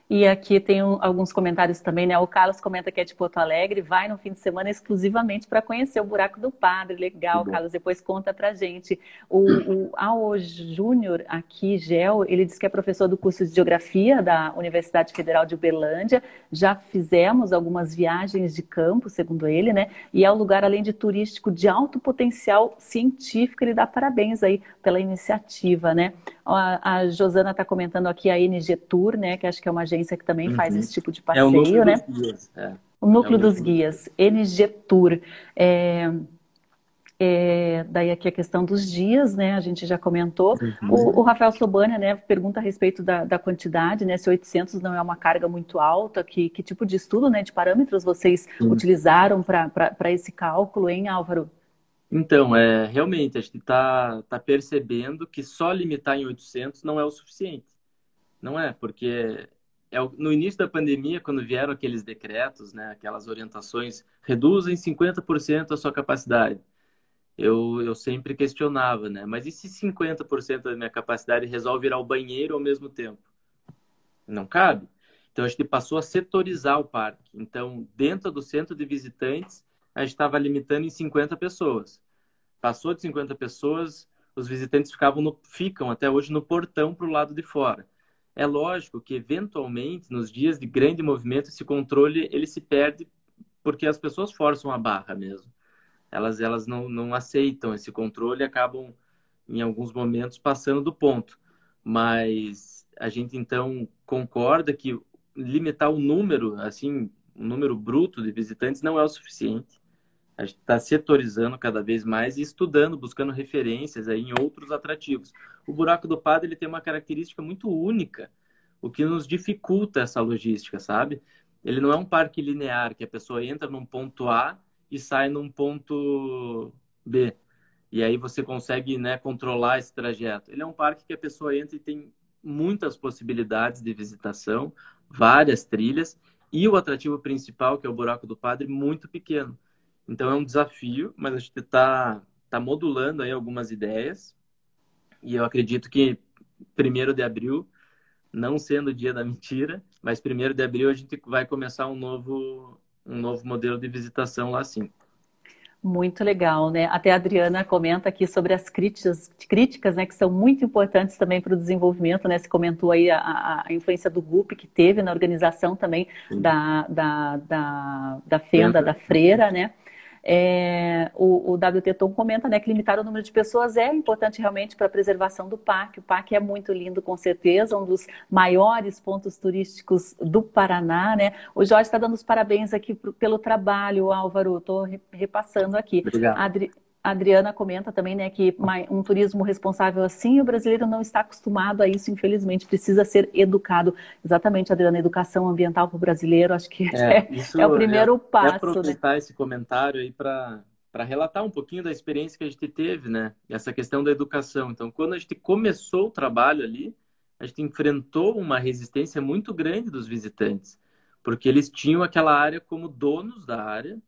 E aqui tem um, alguns comentários também, né? O Carlos comenta que é de Porto Alegre, vai no fim de semana exclusivamente para conhecer o Buraco do Padre. Legal, Carlos, depois conta pra gente. O, o Ao Júnior aqui, Gel, ele diz que é professor do curso de Geografia da Universidade Federal de Uberlândia. Já fizemos algumas viagens de campo, segundo ele, né? E é um lugar, além de turístico, de alto potencial científico. Ele dá parabéns aí pela iniciativa, né? A, a Josana está comentando aqui a NG Tour, né? Que acho que é uma agência que também faz uhum. esse tipo de passeio, é o núcleo né? Dos guias, é. O núcleo é o dos guias, NG Tour. É, é, daí aqui a questão dos dias, né? A gente já comentou. Uhum. O, o, Rafael Sobania, né, pergunta a respeito da, da, quantidade, né? Se 800 não é uma carga muito alta, que, que tipo de estudo, né, de parâmetros vocês uhum. utilizaram para esse cálculo, hein, Álvaro? Então, é, realmente, a gente está tá percebendo que só limitar em 800 não é o suficiente. Não é, porque é, no início da pandemia, quando vieram aqueles decretos, né, aquelas orientações, reduzem 50% a sua capacidade. Eu, eu sempre questionava, né? Mas e se 50% da minha capacidade resolve ir ao banheiro ao mesmo tempo? Não cabe. Então, a gente passou a setorizar o parque. Então, dentro do centro de visitantes, a gente estava limitando em 50 pessoas. Passou de 50 pessoas, os visitantes ficavam no, ficam até hoje no portão para o lado de fora. É lógico que, eventualmente, nos dias de grande movimento, esse controle ele se perde porque as pessoas forçam a barra mesmo. Elas, elas não, não aceitam esse controle e acabam, em alguns momentos, passando do ponto. Mas a gente, então, concorda que limitar o número, assim, o número bruto de visitantes não é o suficiente. A gente está setorizando cada vez mais e estudando, buscando referências aí em outros atrativos. O Buraco do Padre ele tem uma característica muito única, o que nos dificulta essa logística, sabe? Ele não é um parque linear, que a pessoa entra num ponto A e sai num ponto B. E aí você consegue né, controlar esse trajeto. Ele é um parque que a pessoa entra e tem muitas possibilidades de visitação, várias trilhas, e o atrativo principal, que é o Buraco do Padre, muito pequeno. Então é um desafio, mas a gente está tá modulando aí algumas ideias. E eu acredito que primeiro de abril, não sendo o dia da mentira, mas primeiro de abril a gente vai começar um novo, um novo modelo de visitação lá sim. Muito legal, né? Até a Adriana comenta aqui sobre as críticas, críticas, né, que são muito importantes também para o desenvolvimento, né? Você comentou aí a, a influência do GUP que teve na organização também da, da, da, da Fenda, da Freira, né? É, o, o WT Tom comenta né, que limitar o número de pessoas é importante realmente para a preservação do parque. O parque é muito lindo, com certeza, um dos maiores pontos turísticos do Paraná. Né? O Jorge está dando os parabéns aqui pro, pelo trabalho, Álvaro. Estou repassando aqui. Obrigado. Adri, a Adriana comenta também, né, que um turismo responsável assim, o brasileiro não está acostumado a isso, infelizmente, precisa ser educado. Exatamente, Adriana, educação ambiental para o brasileiro, acho que é, [laughs] é, é o primeiro é, passo. É aproveitar né? esse comentário aí para para relatar um pouquinho da experiência que a gente teve, né? Essa questão da educação. Então, quando a gente começou o trabalho ali, a gente enfrentou uma resistência muito grande dos visitantes, porque eles tinham aquela área como donos da área,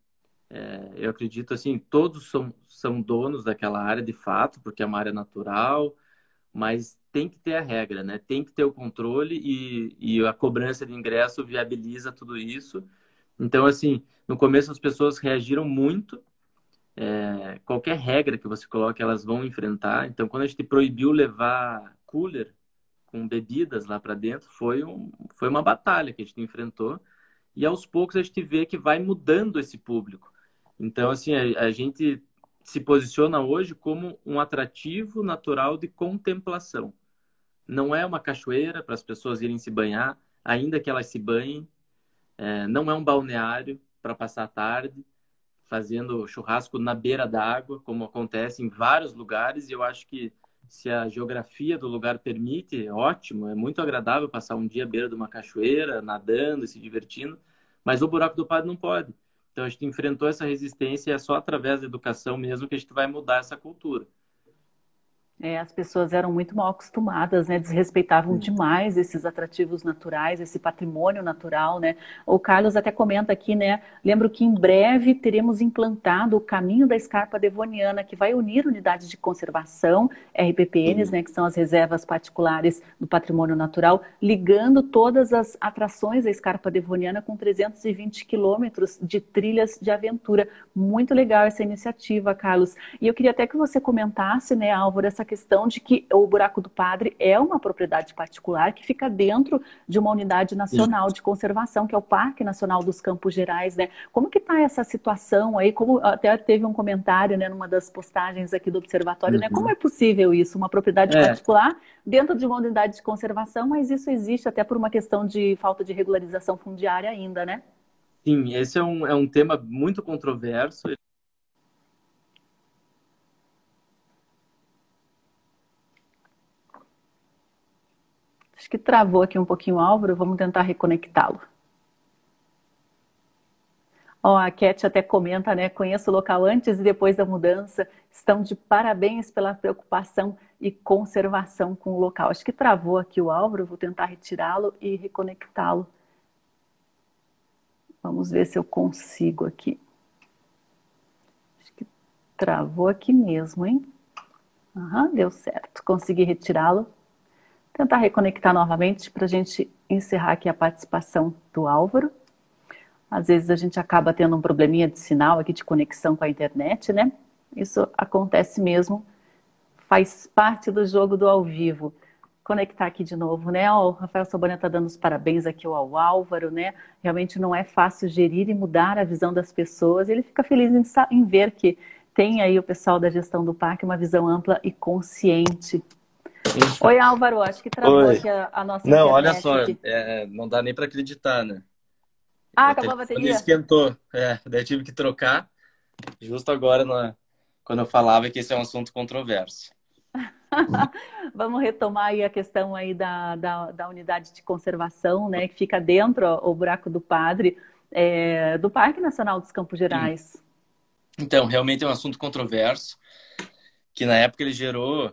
é, eu acredito assim, todos são, são donos daquela área de fato, porque é uma área natural, mas tem que ter a regra, né? Tem que ter o controle e, e a cobrança de ingresso viabiliza tudo isso. Então, assim, no começo as pessoas reagiram muito. É, qualquer regra que você coloque, elas vão enfrentar. Então, quando a gente proibiu levar cooler com bebidas lá para dentro, foi, um, foi uma batalha que a gente enfrentou. E aos poucos a gente vê que vai mudando esse público. Então, assim, a, a gente se posiciona hoje como um atrativo natural de contemplação. Não é uma cachoeira para as pessoas irem se banhar, ainda que elas se banhem. É, não é um balneário para passar a tarde fazendo churrasco na beira d'água, como acontece em vários lugares. E eu acho que se a geografia do lugar permite, é ótimo, é muito agradável passar um dia à beira de uma cachoeira, nadando e se divertindo. Mas o buraco do padre não pode. Então a gente enfrentou essa resistência e é só através da educação mesmo que a gente vai mudar essa cultura. É, as pessoas eram muito mal acostumadas, né? Desrespeitavam Sim. demais esses atrativos naturais, esse patrimônio natural, né? O Carlos até comenta aqui, né? Lembro que em breve teremos implantado o caminho da escarpa devoniana, que vai unir unidades de conservação, RPPNs, Sim. né? Que são as reservas particulares do patrimônio natural, ligando todas as atrações da escarpa devoniana com 320 quilômetros de trilhas de aventura. Muito legal essa iniciativa, Carlos. E eu queria até que você comentasse, né, Álvaro, essa questão de que o Buraco do Padre é uma propriedade particular que fica dentro de uma unidade nacional de conservação, que é o Parque Nacional dos Campos Gerais, né? Como que está essa situação aí? Como até teve um comentário, né, numa das postagens aqui do observatório, uhum. né? Como é possível isso? Uma propriedade é. particular dentro de uma unidade de conservação, mas isso existe até por uma questão de falta de regularização fundiária ainda, né? Sim, esse é um, é um tema muito controverso. Acho que travou aqui um pouquinho o Álvaro, vamos tentar reconectá-lo. Ó, a Cat até comenta, né? Conheço o local antes e depois da mudança. Estão de parabéns pela preocupação e conservação com o local. Acho que travou aqui o Álvaro, vou tentar retirá-lo e reconectá-lo. Vamos ver se eu consigo aqui. Acho que travou aqui mesmo, hein? Aham, deu certo. Consegui retirá-lo tentar reconectar novamente para a gente encerrar aqui a participação do Álvaro. Às vezes a gente acaba tendo um probleminha de sinal aqui de conexão com a internet, né? Isso acontece mesmo, faz parte do jogo do ao vivo. Conectar aqui de novo, né? o Rafael Soboneta está dando os parabéns aqui ao Álvaro, né? Realmente não é fácil gerir e mudar a visão das pessoas. Ele fica feliz em, em ver que tem aí o pessoal da gestão do parque uma visão ampla e consciente Oi, Álvaro, acho que travou aqui a, a, nossa Não, olha só, é, não dá nem para acreditar, né? Ah, acabou a bateria? esquentou, é, daí tive que trocar, justo agora, na, quando eu falava que esse é um assunto controverso. [laughs] Vamos retomar aí a questão aí da, da, da, unidade de conservação, né, que fica dentro, ó, o Buraco do Padre, é, do Parque Nacional dos Campos Gerais. Então, realmente é um assunto controverso, que na época ele gerou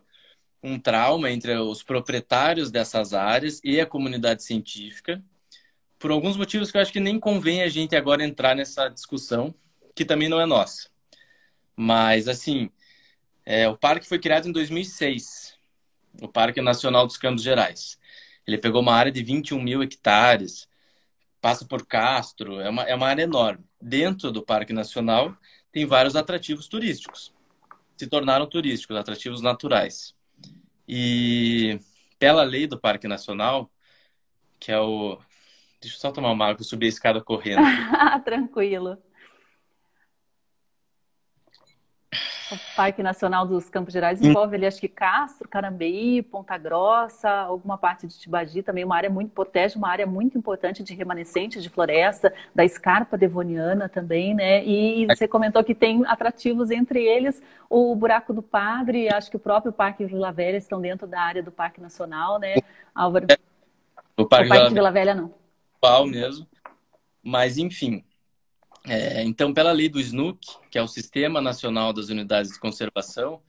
um trauma entre os proprietários dessas áreas e a comunidade científica, por alguns motivos que eu acho que nem convém a gente agora entrar nessa discussão, que também não é nossa. Mas, assim, é, o parque foi criado em 2006, o Parque Nacional dos Campos Gerais. Ele pegou uma área de 21 mil hectares, passa por Castro, é uma, é uma área enorme. Dentro do Parque Nacional tem vários atrativos turísticos. Se tornaram turísticos, atrativos naturais. E pela lei do Parque Nacional, que é o. Deixa eu só tomar uma água, eu subi a escada correndo. [laughs] Tranquilo. O Parque Nacional dos Campos Gerais envolve ali, acho que Castro, Carambeí, Ponta Grossa, alguma parte de Tibagi, também uma área muito, protege uma área muito importante de remanescentes de floresta, da escarpa devoniana também, né? E você comentou que tem atrativos, entre eles o Buraco do Padre, acho que o próprio Parque Vila Velha estão dentro da área do Parque Nacional, né, Álvaro? O Parque, o Parque Vila Velha não. Qual mesmo. Mas, enfim, é, então, pela lei do SNUC, que é o Sistema Nacional das Unidades de Conservação,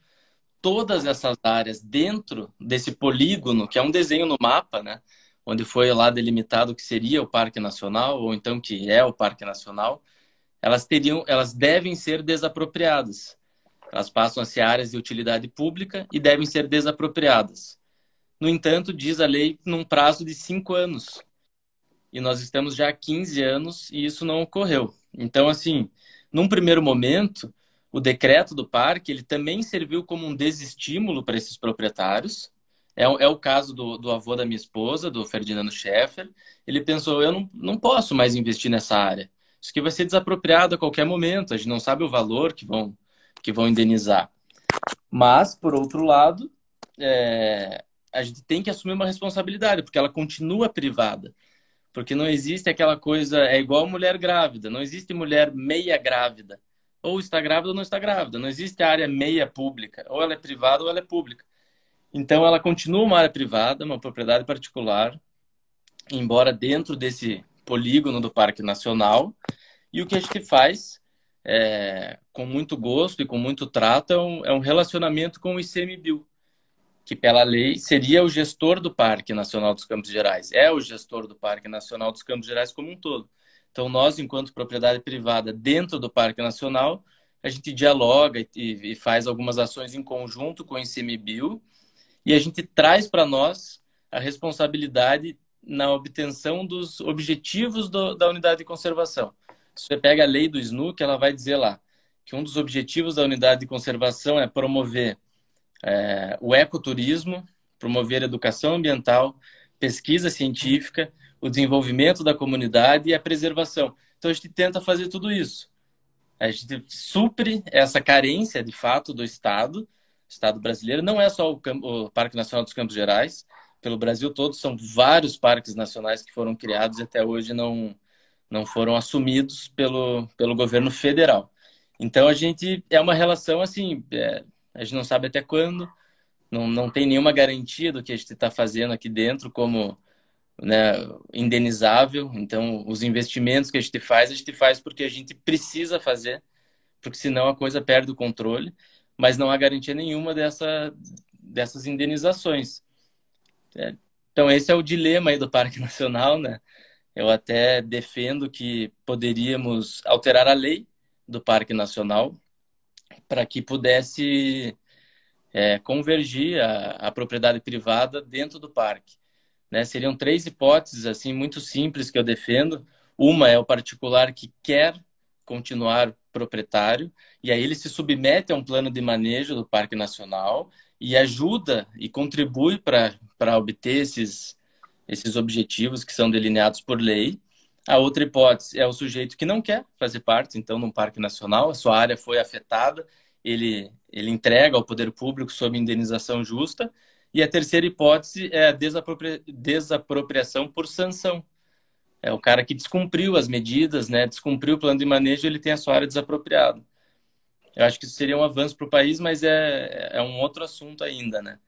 todas essas áreas dentro desse polígono, que é um desenho no mapa, né, onde foi lá delimitado o que seria o Parque Nacional, ou então que é o Parque Nacional, elas teriam, elas devem ser desapropriadas. Elas passam a ser áreas de utilidade pública e devem ser desapropriadas. No entanto, diz a lei num prazo de cinco anos. E nós estamos já há 15 anos e isso não ocorreu. Então, assim, num primeiro momento, o decreto do parque ele também serviu como um desestímulo para esses proprietários. É, é o caso do, do, avô da minha esposa, do Ferdinando Scheffer. Ele pensou: eu não, não posso mais investir nessa área. Isso aqui vai ser desapropriado a qualquer momento. A gente não sabe o valor que vão, que vão indenizar. Mas, por outro lado, é, a gente tem que assumir uma responsabilidade, porque ela continua privada. Porque não existe aquela coisa, é igual mulher grávida, não existe mulher meia grávida. Ou está grávida ou não está grávida. Não existe área meia pública. Ou ela é privada ou ela é pública. Então ela continua uma área privada, uma propriedade particular, embora dentro desse polígono do Parque Nacional. E o que a gente faz, é, com muito gosto e com muito trato, é um, é um relacionamento com o ICMBio, que pela lei seria o gestor do Parque Nacional dos Campos Gerais, é o gestor do Parque Nacional dos Campos Gerais como um todo. Então, nós, enquanto propriedade privada dentro do Parque Nacional, a gente dialoga e, faz algumas ações em conjunto com o ICMBio e a gente traz para nós a responsabilidade na obtenção dos objetivos do, da unidade de conservação. Se você pega a lei do SNUC, ela vai dizer lá que um dos objetivos da unidade de conservação é promover é, o ecoturismo, promover educação ambiental, pesquisa científica, o desenvolvimento da comunidade e a preservação. Então a gente tenta fazer tudo isso. A gente supre essa carência, de fato, do Estado, Estado brasileiro. Não é só o, o Parque Nacional dos Campos Gerais, pelo Brasil todo são vários parques nacionais que foram criados e até hoje não, não foram assumidos pelo, pelo governo federal. Então a gente é uma relação assim, é, a gente não sabe até quando, não, não tem nenhuma garantia do que a gente está fazendo aqui dentro como né, indenizável. Então, os investimentos que a gente faz, a gente faz porque a gente precisa fazer, porque senão a coisa perde o controle, mas não há garantia nenhuma dessa, dessas indenizações. É, então, esse é o dilema aí do Parque [laughs] Nacional, né? Eu até defendo que poderíamos alterar a lei do Parque Nacional para que pudesse é, convergir a, a, propriedade privada dentro do parque. Né? Seriam três hipóteses assim muito simples que eu defendo. Uma é o particular que quer continuar proprietário e aí ele se submete a um plano de manejo do Parque Nacional e ajuda e contribui para obter esses, esses objetivos que são delineados por lei. A outra hipótese é o sujeito que não quer fazer parte, então, num parque nacional, a sua área foi afetada, ele, ele entrega ao poder público sob indenização justa. E a terceira hipótese é a desapropria desapropriação por sanção. É o cara que descumpriu as medidas, né, descumpriu o plano de manejo, ele tem a sua área desapropriada. Eu acho que isso seria um avanço para o país, mas é, é um outro assunto ainda, né?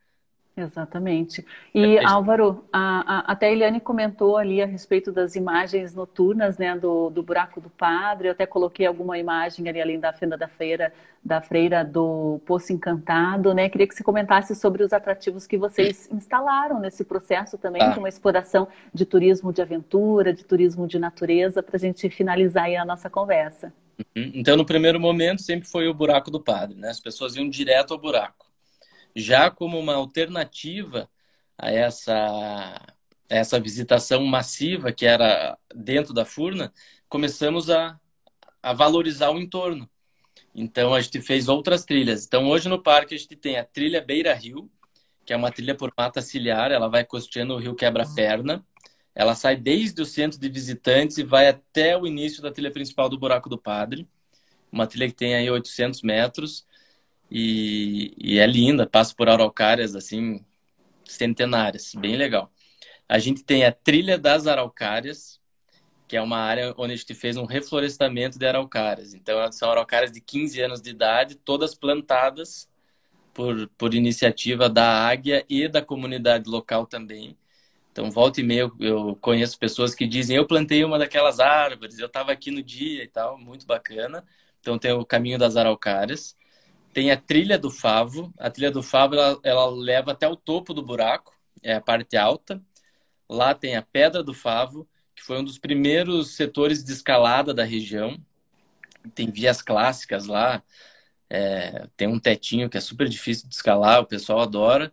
Exatamente. E é, Álvaro, a, a, até a Eliane comentou ali a respeito das imagens noturnas, né, do, do buraco do padre. Eu até coloquei alguma imagem ali além da fenda da freira, da freira do Poço Encantado, né? Queria que você comentasse sobre os atrativos que vocês instalaram nesse processo também ah. de uma exploração de turismo de aventura, de turismo de natureza, para a gente finalizar aí a nossa conversa. Uhum. Então, no primeiro momento, sempre foi o buraco do padre, né? As pessoas iam direto ao buraco já como uma alternativa a essa, essa visitação massiva que era dentro da Furna, começamos a, a valorizar o entorno. Então a gente fez outras trilhas. Então hoje no parque a gente tem a trilha Beira Rio, que é uma trilha por mata ciliar, ela vai costeando o rio Quebra-Perna. Ela sai desde o centro de visitantes e vai até o início da trilha principal do Buraco do Padre. Uma trilha que tem aí 800 metros. E, e é linda, passa por araucárias assim, centenárias, bem legal. A gente tem a Trilha das Araucárias, que é uma área onde a gente fez um reflorestamento de araucárias. Então, são araucárias de 15 anos de idade, todas plantadas por, por iniciativa da Águia e da comunidade local também. Então, volta e meia, eu, conheço pessoas que dizem: Eu plantei uma daquelas árvores, eu estava aqui no dia e tal, muito bacana. Então, tem o caminho das araucárias. Tem a trilha do Favo. A trilha do Favo ela, ela leva até o topo do buraco, é a parte alta. Lá tem a Pedra do Favo, que foi um dos primeiros setores de escalada da região. Tem vias clássicas lá. É, tem um tetinho que é super difícil de escalar, o pessoal adora.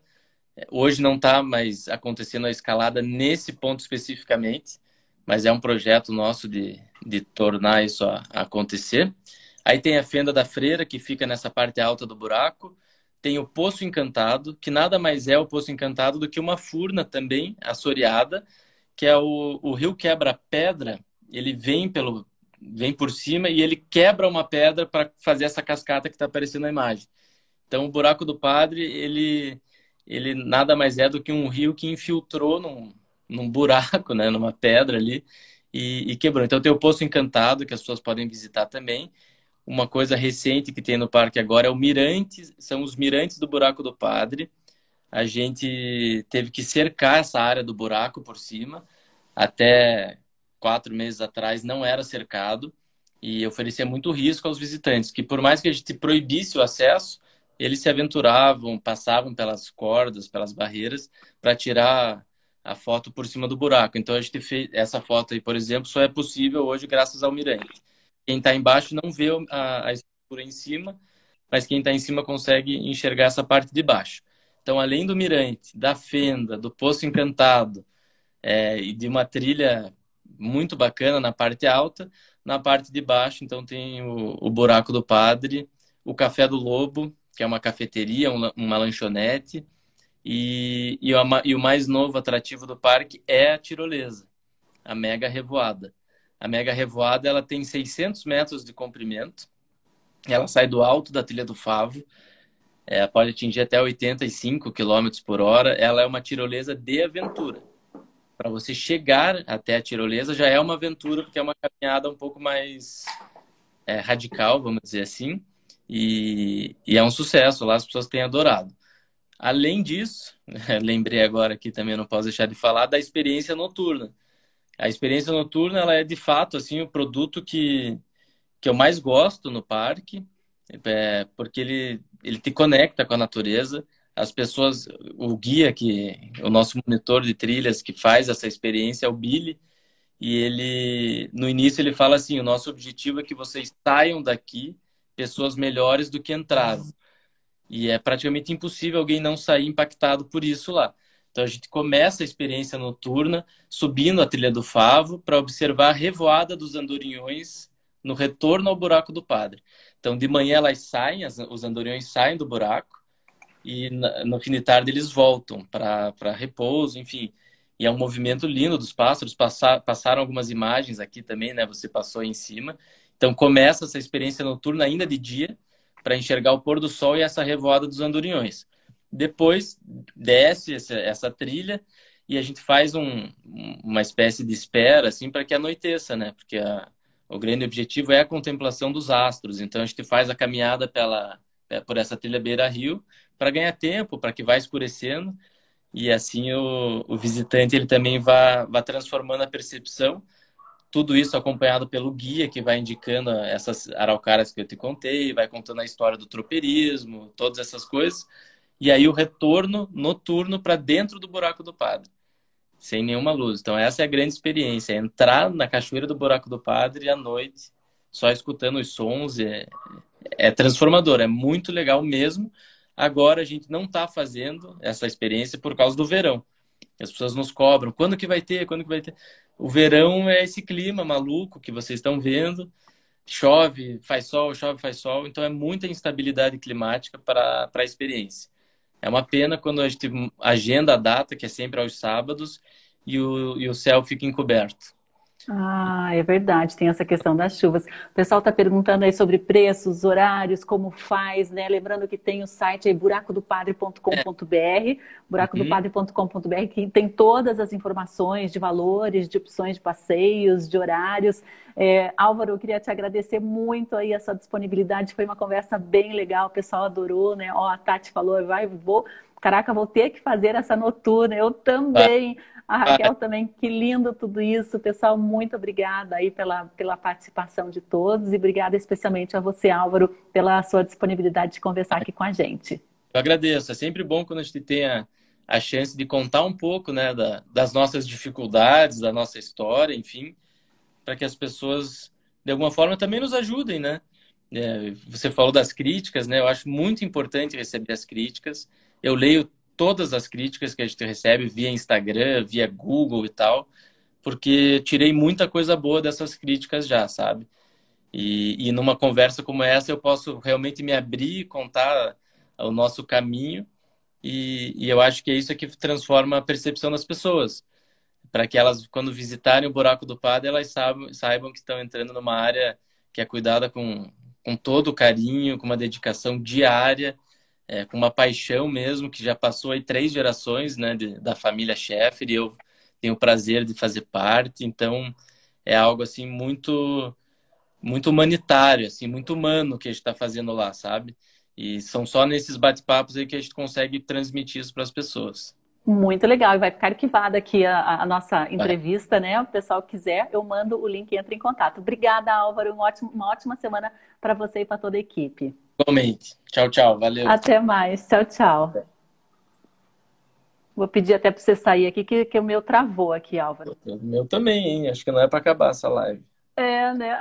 Hoje não está mais acontecendo a escalada nesse ponto especificamente, mas é um projeto nosso de, de tornar isso a, a acontecer. Aí tem a fenda da freira, que fica nessa parte alta do buraco. Tem o Poço Encantado, que nada mais é o Poço Encantado do que uma furna também assoreada, que é o, o rio quebra-pedra. Ele vem pelo vem por cima e ele quebra uma pedra para fazer essa cascata que está aparecendo na imagem. Então, o buraco do padre, ele, ele nada mais é do que um rio que infiltrou num, num buraco, né, numa pedra ali, e, e quebrou. Então, tem o Poço Encantado, que as pessoas podem visitar também. Uma coisa recente que tem no parque agora é o mirante, são os mirantes do buraco do padre. A gente teve que cercar essa área do buraco por cima. Até quatro meses atrás não era cercado e oferecia muito risco aos visitantes, que por mais que a gente proibisse o acesso, eles se aventuravam, passavam pelas cordas, pelas barreiras, para tirar a foto por cima do buraco. Então a gente fez essa foto aí, por exemplo, só é possível hoje graças ao mirante. Quem está embaixo não vê a, a estrutura em cima, mas quem está em cima consegue enxergar essa parte de baixo. Então, além do mirante, da fenda, do poço encantado é, e de uma trilha muito bacana na parte alta, na parte de baixo, então tem o, o buraco do padre, o café do lobo, que é uma cafeteria, uma, uma lanchonete, e, e, e, o mais novo atrativo do parque é a tirolesa, a Mega Revoada. A Mega Revoada ela tem 600 metros de comprimento, ela sai do alto da trilha do Favo, é, pode atingir até 85 km por hora. Ela é uma tirolesa de aventura. Para você chegar até a tirolesa já é uma aventura, porque é uma caminhada um pouco mais é, radical, vamos dizer assim. E, e, é um sucesso, lá as pessoas têm adorado. Além disso, [laughs] lembrei agora aqui também, não posso deixar de falar da experiência noturna. A experiência noturna, ela é de fato assim o produto que, que eu mais gosto no parque, é, porque ele, ele te conecta com a natureza. As pessoas, o guia que, o nosso monitor de trilhas que faz essa experiência é o Billy, e ele, no início ele fala assim, o nosso objetivo é que vocês saiam daqui pessoas melhores do que entraram. E é praticamente impossível alguém não sair impactado por isso lá. Então a gente começa a experiência noturna subindo a trilha do Favo para observar a revoada dos andorinhões no retorno ao buraco do padre. Então de manhã elas saem, as, os andorinhões saem do buraco e no fim de tarde eles voltam para repouso, enfim. E é um movimento lindo dos pássaros. Passar, passaram algumas imagens aqui também, né? Você passou em cima. Então começa essa experiência noturna ainda de dia para enxergar o pôr do sol e essa revoada dos andorinhões. Depois desce essa, essa trilha e a gente faz um, uma espécie de espera assim para que anoiteça, né? Porque a, o grande objetivo é a contemplação dos astros. Então a gente faz a caminhada pela é, por essa trilha beira-rio para ganhar tempo, para que vá escurecendo e assim o, o visitante ele também vá, vá transformando a percepção tudo isso acompanhado pelo guia que vai indicando essas araucárias que eu te contei, vai contando a história do tropeirismo, todas essas coisas. E aí o retorno noturno para dentro do buraco do padre, sem nenhuma luz. Então essa é a grande experiência, é entrar na cachoeira do buraco do padre à noite, só escutando os sons, é, é transformador, é muito legal mesmo. Agora a gente não está fazendo essa experiência por causa do verão. As pessoas nos cobram, quando que vai ter, quando que vai ter? o verão é esse clima maluco que vocês estão vendo. Chove, faz sol, chove, faz sol. Então é muita instabilidade climática para a experiência. É uma pena quando a gente agenda a data, que é sempre aos sábados, e o, e o céu fica encoberto. Ah, é verdade, tem essa questão das chuvas. O pessoal está perguntando aí sobre preços, horários, como faz, né? Lembrando que tem o site aí buracodopadre.com.br, é. buracodopadre.com.br, que tem todas as informações de valores, de opções de passeios, de horários. É, Álvaro, eu queria te agradecer muito aí a sua disponibilidade, foi uma conversa bem legal, o pessoal adorou, né? Ó, a Tati falou, vai, vou, caraca, vou ter que fazer essa noturna, eu também. Ah [laughs] a Raquel também, que lindo tudo isso. Pessoal, muito obrigada aí pela, pela participação de todos e obrigada especialmente a você, Álvaro, pela sua disponibilidade de conversar aqui com a gente. Eu agradeço. É sempre bom quando a gente tem a, a chance de contar um pouco né, da, das nossas dificuldades, da nossa história, enfim, para que as pessoas, de alguma forma, também nos ajudem, né? É, você falou das críticas, né? Eu acho muito importante receber as críticas. Eu leio todas as críticas que a gente recebe via Instagram, via Google e tal, porque tirei muita coisa boa dessas críticas já, sabe? E, e numa conversa como essa eu posso realmente me abrir, contar o nosso caminho e, e eu acho que é isso que transforma a percepção das pessoas para que elas, quando visitarem o Buraco do Padre, elas saibam, saibam que estão entrando numa área que é cuidada com, com todo o carinho, com uma dedicação diária é, com uma paixão mesmo, que já passou aí três gerações né, de, da família Sheffer, e eu tenho o prazer de fazer parte, então é algo assim muito muito humanitário, assim, muito humano que a gente está fazendo lá, sabe? E são só nesses bate-papos aí que a gente consegue transmitir isso para as pessoas. Muito legal, e vai ficar arquivada aqui a, a nossa entrevista, né? O pessoal quiser, eu mando o link e entra em contato. Obrigada, Álvaro. Um ótimo, uma ótima semana para você e para toda a equipe. Igualmente. Tchau, tchau. Valeu. Até mais. Tchau, tchau. Vou pedir até para você sair aqui, que, que o meu travou aqui, Álvaro. O meu também, hein? Acho que não é para acabar essa live. É, né?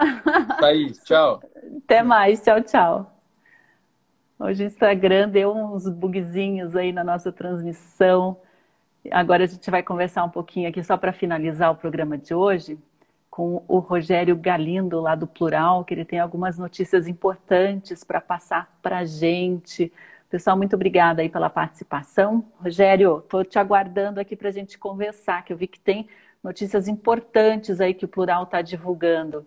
Tá aí, tchau. Até mais, tchau, tchau. Hoje o Instagram deu uns bugzinhos aí na nossa transmissão. Agora a gente vai conversar um pouquinho aqui, só para finalizar o programa de hoje, com o Rogério Galindo, lá do Plural, que ele tem algumas notícias importantes para passar para a gente. Pessoal, muito obrigada aí pela participação. Rogério, estou te aguardando aqui para a gente conversar, que eu vi que tem notícias importantes aí que o Plural está divulgando.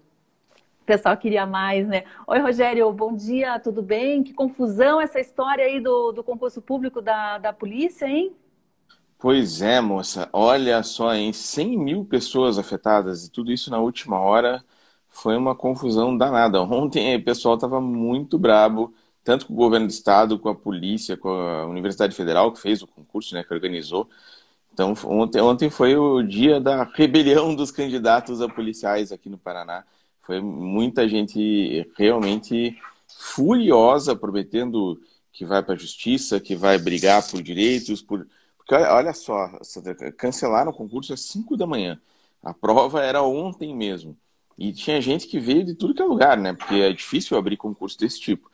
O pessoal queria mais, né? Oi, Rogério, bom dia, tudo bem? Que confusão essa história aí do, do concurso público da, da polícia, hein? Pois é, moça. Olha só, em 100 mil pessoas afetadas e tudo isso na última hora foi uma confusão danada. [laughs] Ontem o pessoal estava muito brabo, tanto com o governo do estado, com a polícia, com a Universidade Federal que fez o concurso, né, que organizou. Então ontem, ontem foi o dia da rebelião dos candidatos a policiais aqui no Paraná. Foi muita gente realmente furiosa prometendo que vai para a justiça, que vai brigar por direitos, por olha só, cancelaram o concurso às 5 da manhã. A prova era ontem mesmo. E tinha gente que veio de tudo que é lugar, né? Porque é difícil abrir concurso desse tipo.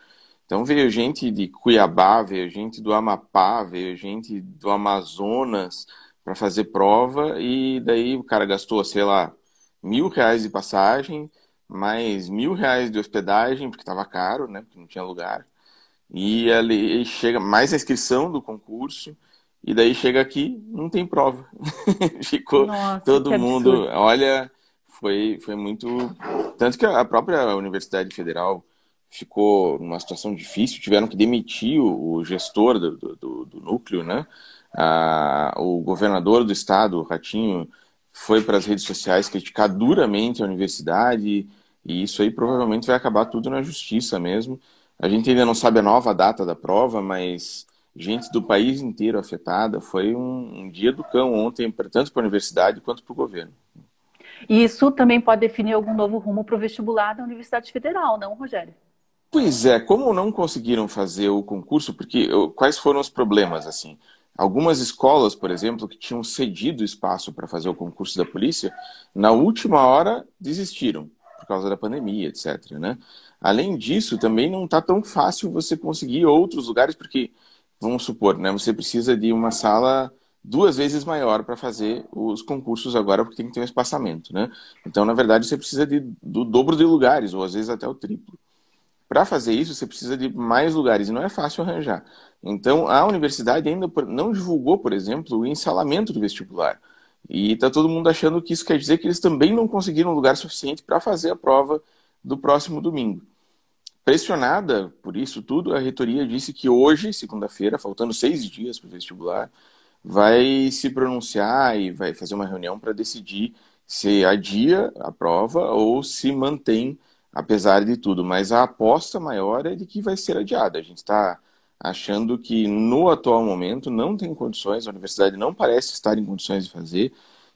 Então veio gente de Cuiabá, veio gente do Amapá, veio gente do Amazonas para fazer prova e daí o cara gastou, sei lá, mil reais de passagem, mais mil reais de hospedagem, porque estava caro, né? Porque não tinha lugar. E ali chega mais a inscrição do concurso. E daí chega aqui, não tem prova. [laughs] Ficou Nossa, todo mundo. Absurdo. Olha, foi, foi muito. Tanto que a própria Universidade Federal ficou numa situação difícil, tiveram que demitir o, o gestor do, do, do, núcleo, né? Ah, o governador do estado, o Ratinho, foi para as redes sociais criticar duramente a universidade, e isso aí provavelmente vai acabar tudo na justiça mesmo. A gente ainda não sabe a nova data da prova, mas gente do país inteiro afetada. Foi um, um dia do cão ontem, tanto para a universidade quanto para o governo. E isso também pode definir algum novo rumo para o vestibular da Universidade Federal, não, Rogério? Pois é, como não conseguiram fazer o concurso, porque quais foram os problemas assim? Algumas escolas, por exemplo, que tinham cedido espaço para fazer o concurso da polícia, na última hora desistiram por causa da pandemia, etc. Né? Além disso, também não está tão fácil você conseguir outros lugares, porque vamos supor, né, você precisa de uma sala duas vezes maior para fazer os concursos agora, porque tem que ter um espaçamento, né? Então, na verdade, você precisa de, do dobro de lugares, ou às vezes até o triplo. Para fazer isso, você precisa de mais lugares, e não é fácil arranjar. Então, a universidade ainda não divulgou, por exemplo, o ensalamento do vestibular. E está todo mundo achando que isso quer dizer que eles também não conseguiram lugar suficiente para fazer a prova do próximo domingo. Pressionada por isso tudo, a reitoria disse que hoje, segunda-feira, faltando seis dias para o vestibular, vai se pronunciar e vai fazer uma reunião para decidir se adia a prova ou se mantém, apesar de tudo. Mas a aposta maior é de que vai ser adiada. A gente está achando que no atual momento não tem condições, a universidade não parece estar em condições de fazer,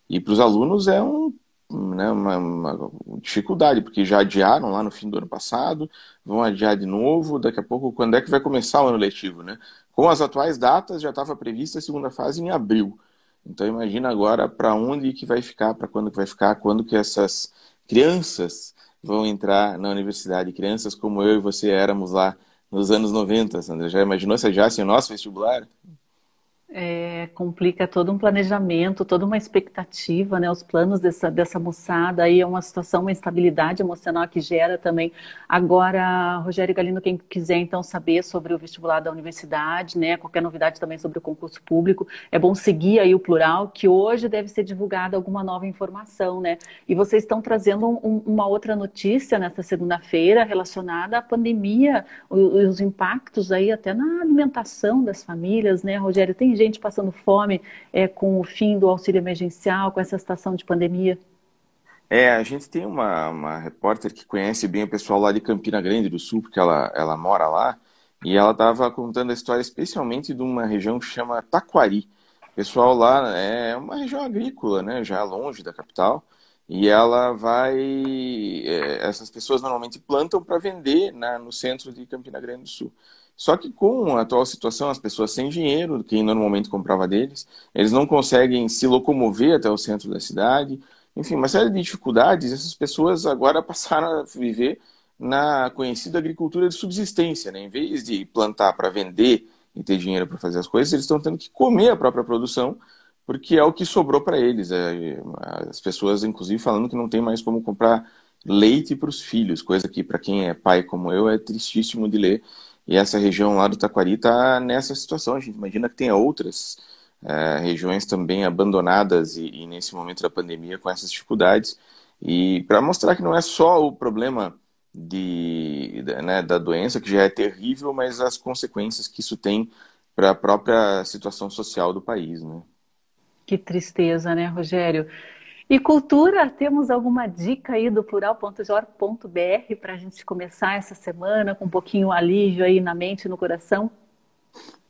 e para os alunos é um né, uma, uma, dificuldade, porque já adiaram lá no fim do ano passado, vão adiar de novo, daqui a pouco, quando é que vai começar o ano letivo, né? Com as atuais datas, já estava prevista a segunda fase em abril. Então imagina agora para onde que vai ficar, para quando que vai ficar, quando que essas crianças vão entrar na universidade, crianças como eu e você éramos lá nos anos 90, Sandra. Já imaginou se já assim, o nosso vestibular? É, complica todo um planejamento, toda uma expectativa, né? Os planos dessa, dessa moçada aí é uma situação, uma instabilidade emocional que gera também. Agora, Rogério Galino, quem quiser então saber sobre o vestibular da universidade, né? Qualquer novidade também sobre o concurso público, é bom seguir aí o plural, que hoje deve ser divulgada alguma nova informação, né? E vocês estão trazendo um, uma outra notícia nesta segunda-feira relacionada à pandemia, os impactos aí até na alimentação das famílias, né, Rogério? Tem gente passando fome é, com o fim do auxílio emergencial, com essa situação de pandemia? É, a gente tem uma, uma repórter que conhece bem o pessoal lá de Campina Grande do Sul, porque ela, ela mora lá, e ela estava contando a história especialmente de uma região que chama Taquari. O pessoal lá é uma região agrícola, né, já longe da capital, e ela vai. É, essas pessoas normalmente plantam para vender na, no centro de Campina Grande do Sul. Só que com a atual situação, as pessoas sem dinheiro, quem normalmente comprava deles, eles não conseguem se locomover até o centro da cidade. Enfim, uma série de dificuldades. Essas pessoas agora [laughs] passaram a viver na conhecida agricultura de subsistência. Né? Em vez de plantar para vender e ter dinheiro para fazer as coisas, eles estão tendo que comer a própria produção, porque é o que sobrou para eles. É, as pessoas, inclusive, falando que não tem mais como comprar leite para os filhos, coisa que, para quem é pai como eu, é tristíssimo de ler e essa região lá do Taquari está nessa situação. A gente imagina que tenha outras é, regiões também abandonadas e, e, nesse momento da pandemia com essas dificuldades. E para mostrar que não é só o problema de, né, da doença, que já é terrível, mas as consequências que isso tem para a própria situação social do país. Né? Que tristeza, né, Rogério? E cultura, temos alguma dica aí do plural.jor.br para a gente começar essa semana com um pouquinho alívio aí na mente e no coração?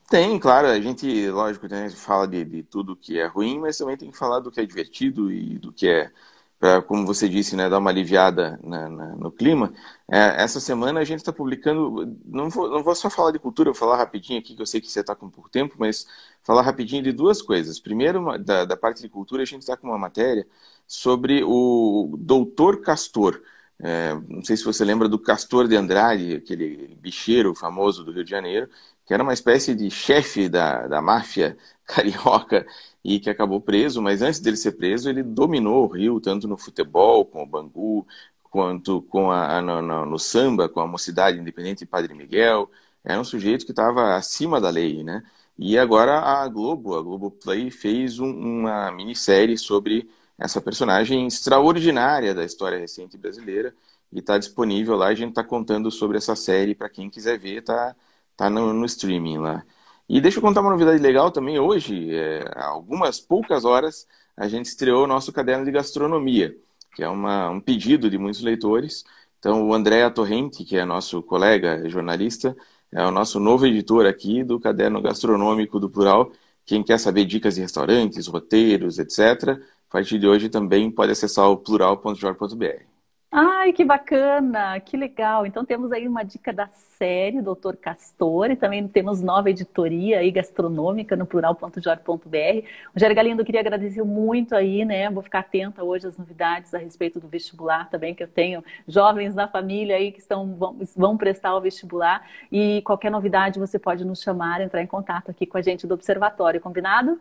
Tem, claro, a gente, lógico, né, fala de, de tudo que é ruim, mas também tem que falar do que é divertido e do que é para, como você disse, né, dar uma aliviada na, na, no clima. É, essa semana a gente está publicando, não vou, não vou só falar de cultura, vou falar rapidinho aqui, que eu sei que você está com pouco tempo, mas falar rapidinho de duas coisas. Primeiro, da, da parte de cultura, a gente está com uma matéria sobre o doutor Castor. É, não sei se você lembra do Castor de Andrade, aquele bicheiro famoso do Rio de Janeiro, que era uma espécie de chefe da, da máfia [laughs] carioca e que acabou preso, mas antes dele ser preso, ele dominou o Rio, tanto no futebol, com o Bangu, quanto com a, no, no, no samba, com a Mocidade Independente e Padre Miguel. Era um sujeito que estava acima da lei, né? E agora a Globo, a Globo Play, fez um, uma minissérie sobre essa personagem extraordinária da história recente brasileira e está disponível lá. A gente está contando sobre essa série para quem quiser ver, tá, tá no, no streaming lá. E deixa eu contar uma novidade legal também. Hoje, é, algumas poucas horas, a gente estreou o nosso caderno de gastronomia, que é uma, um pedido de muitos leitores. Então, o André Torrente, que é nosso colega jornalista, é o nosso novo editor aqui do caderno gastronômico do Plural. Quem quer saber dicas de restaurantes, roteiros, etc., a partir de hoje também pode acessar o plural.jor.br. Ai, que bacana, que legal. Então temos aí uma dica da série Doutor Castor e também temos nova editoria aí gastronômica no plural.jor.br. Rogério Galindo, queria agradecer muito aí, né? Vou ficar atenta hoje às novidades a respeito do vestibular também, que eu tenho jovens na família aí que estão, vão, vão prestar o vestibular e qualquer novidade você pode nos chamar, entrar em contato aqui com a gente do Observatório, combinado?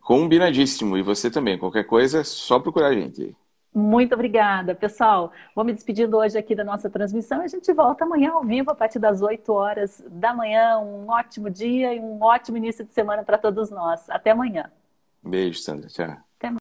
Combinadíssimo. E você também, qualquer coisa, é só procurar a gente. Muito obrigada, pessoal. Vou me despedindo hoje aqui da nossa transmissão e a gente volta amanhã ao vivo a partir das 8 horas da manhã. Um ótimo dia e um ótimo início de semana para todos nós. Até amanhã. Beijo, Sandra. Tchau.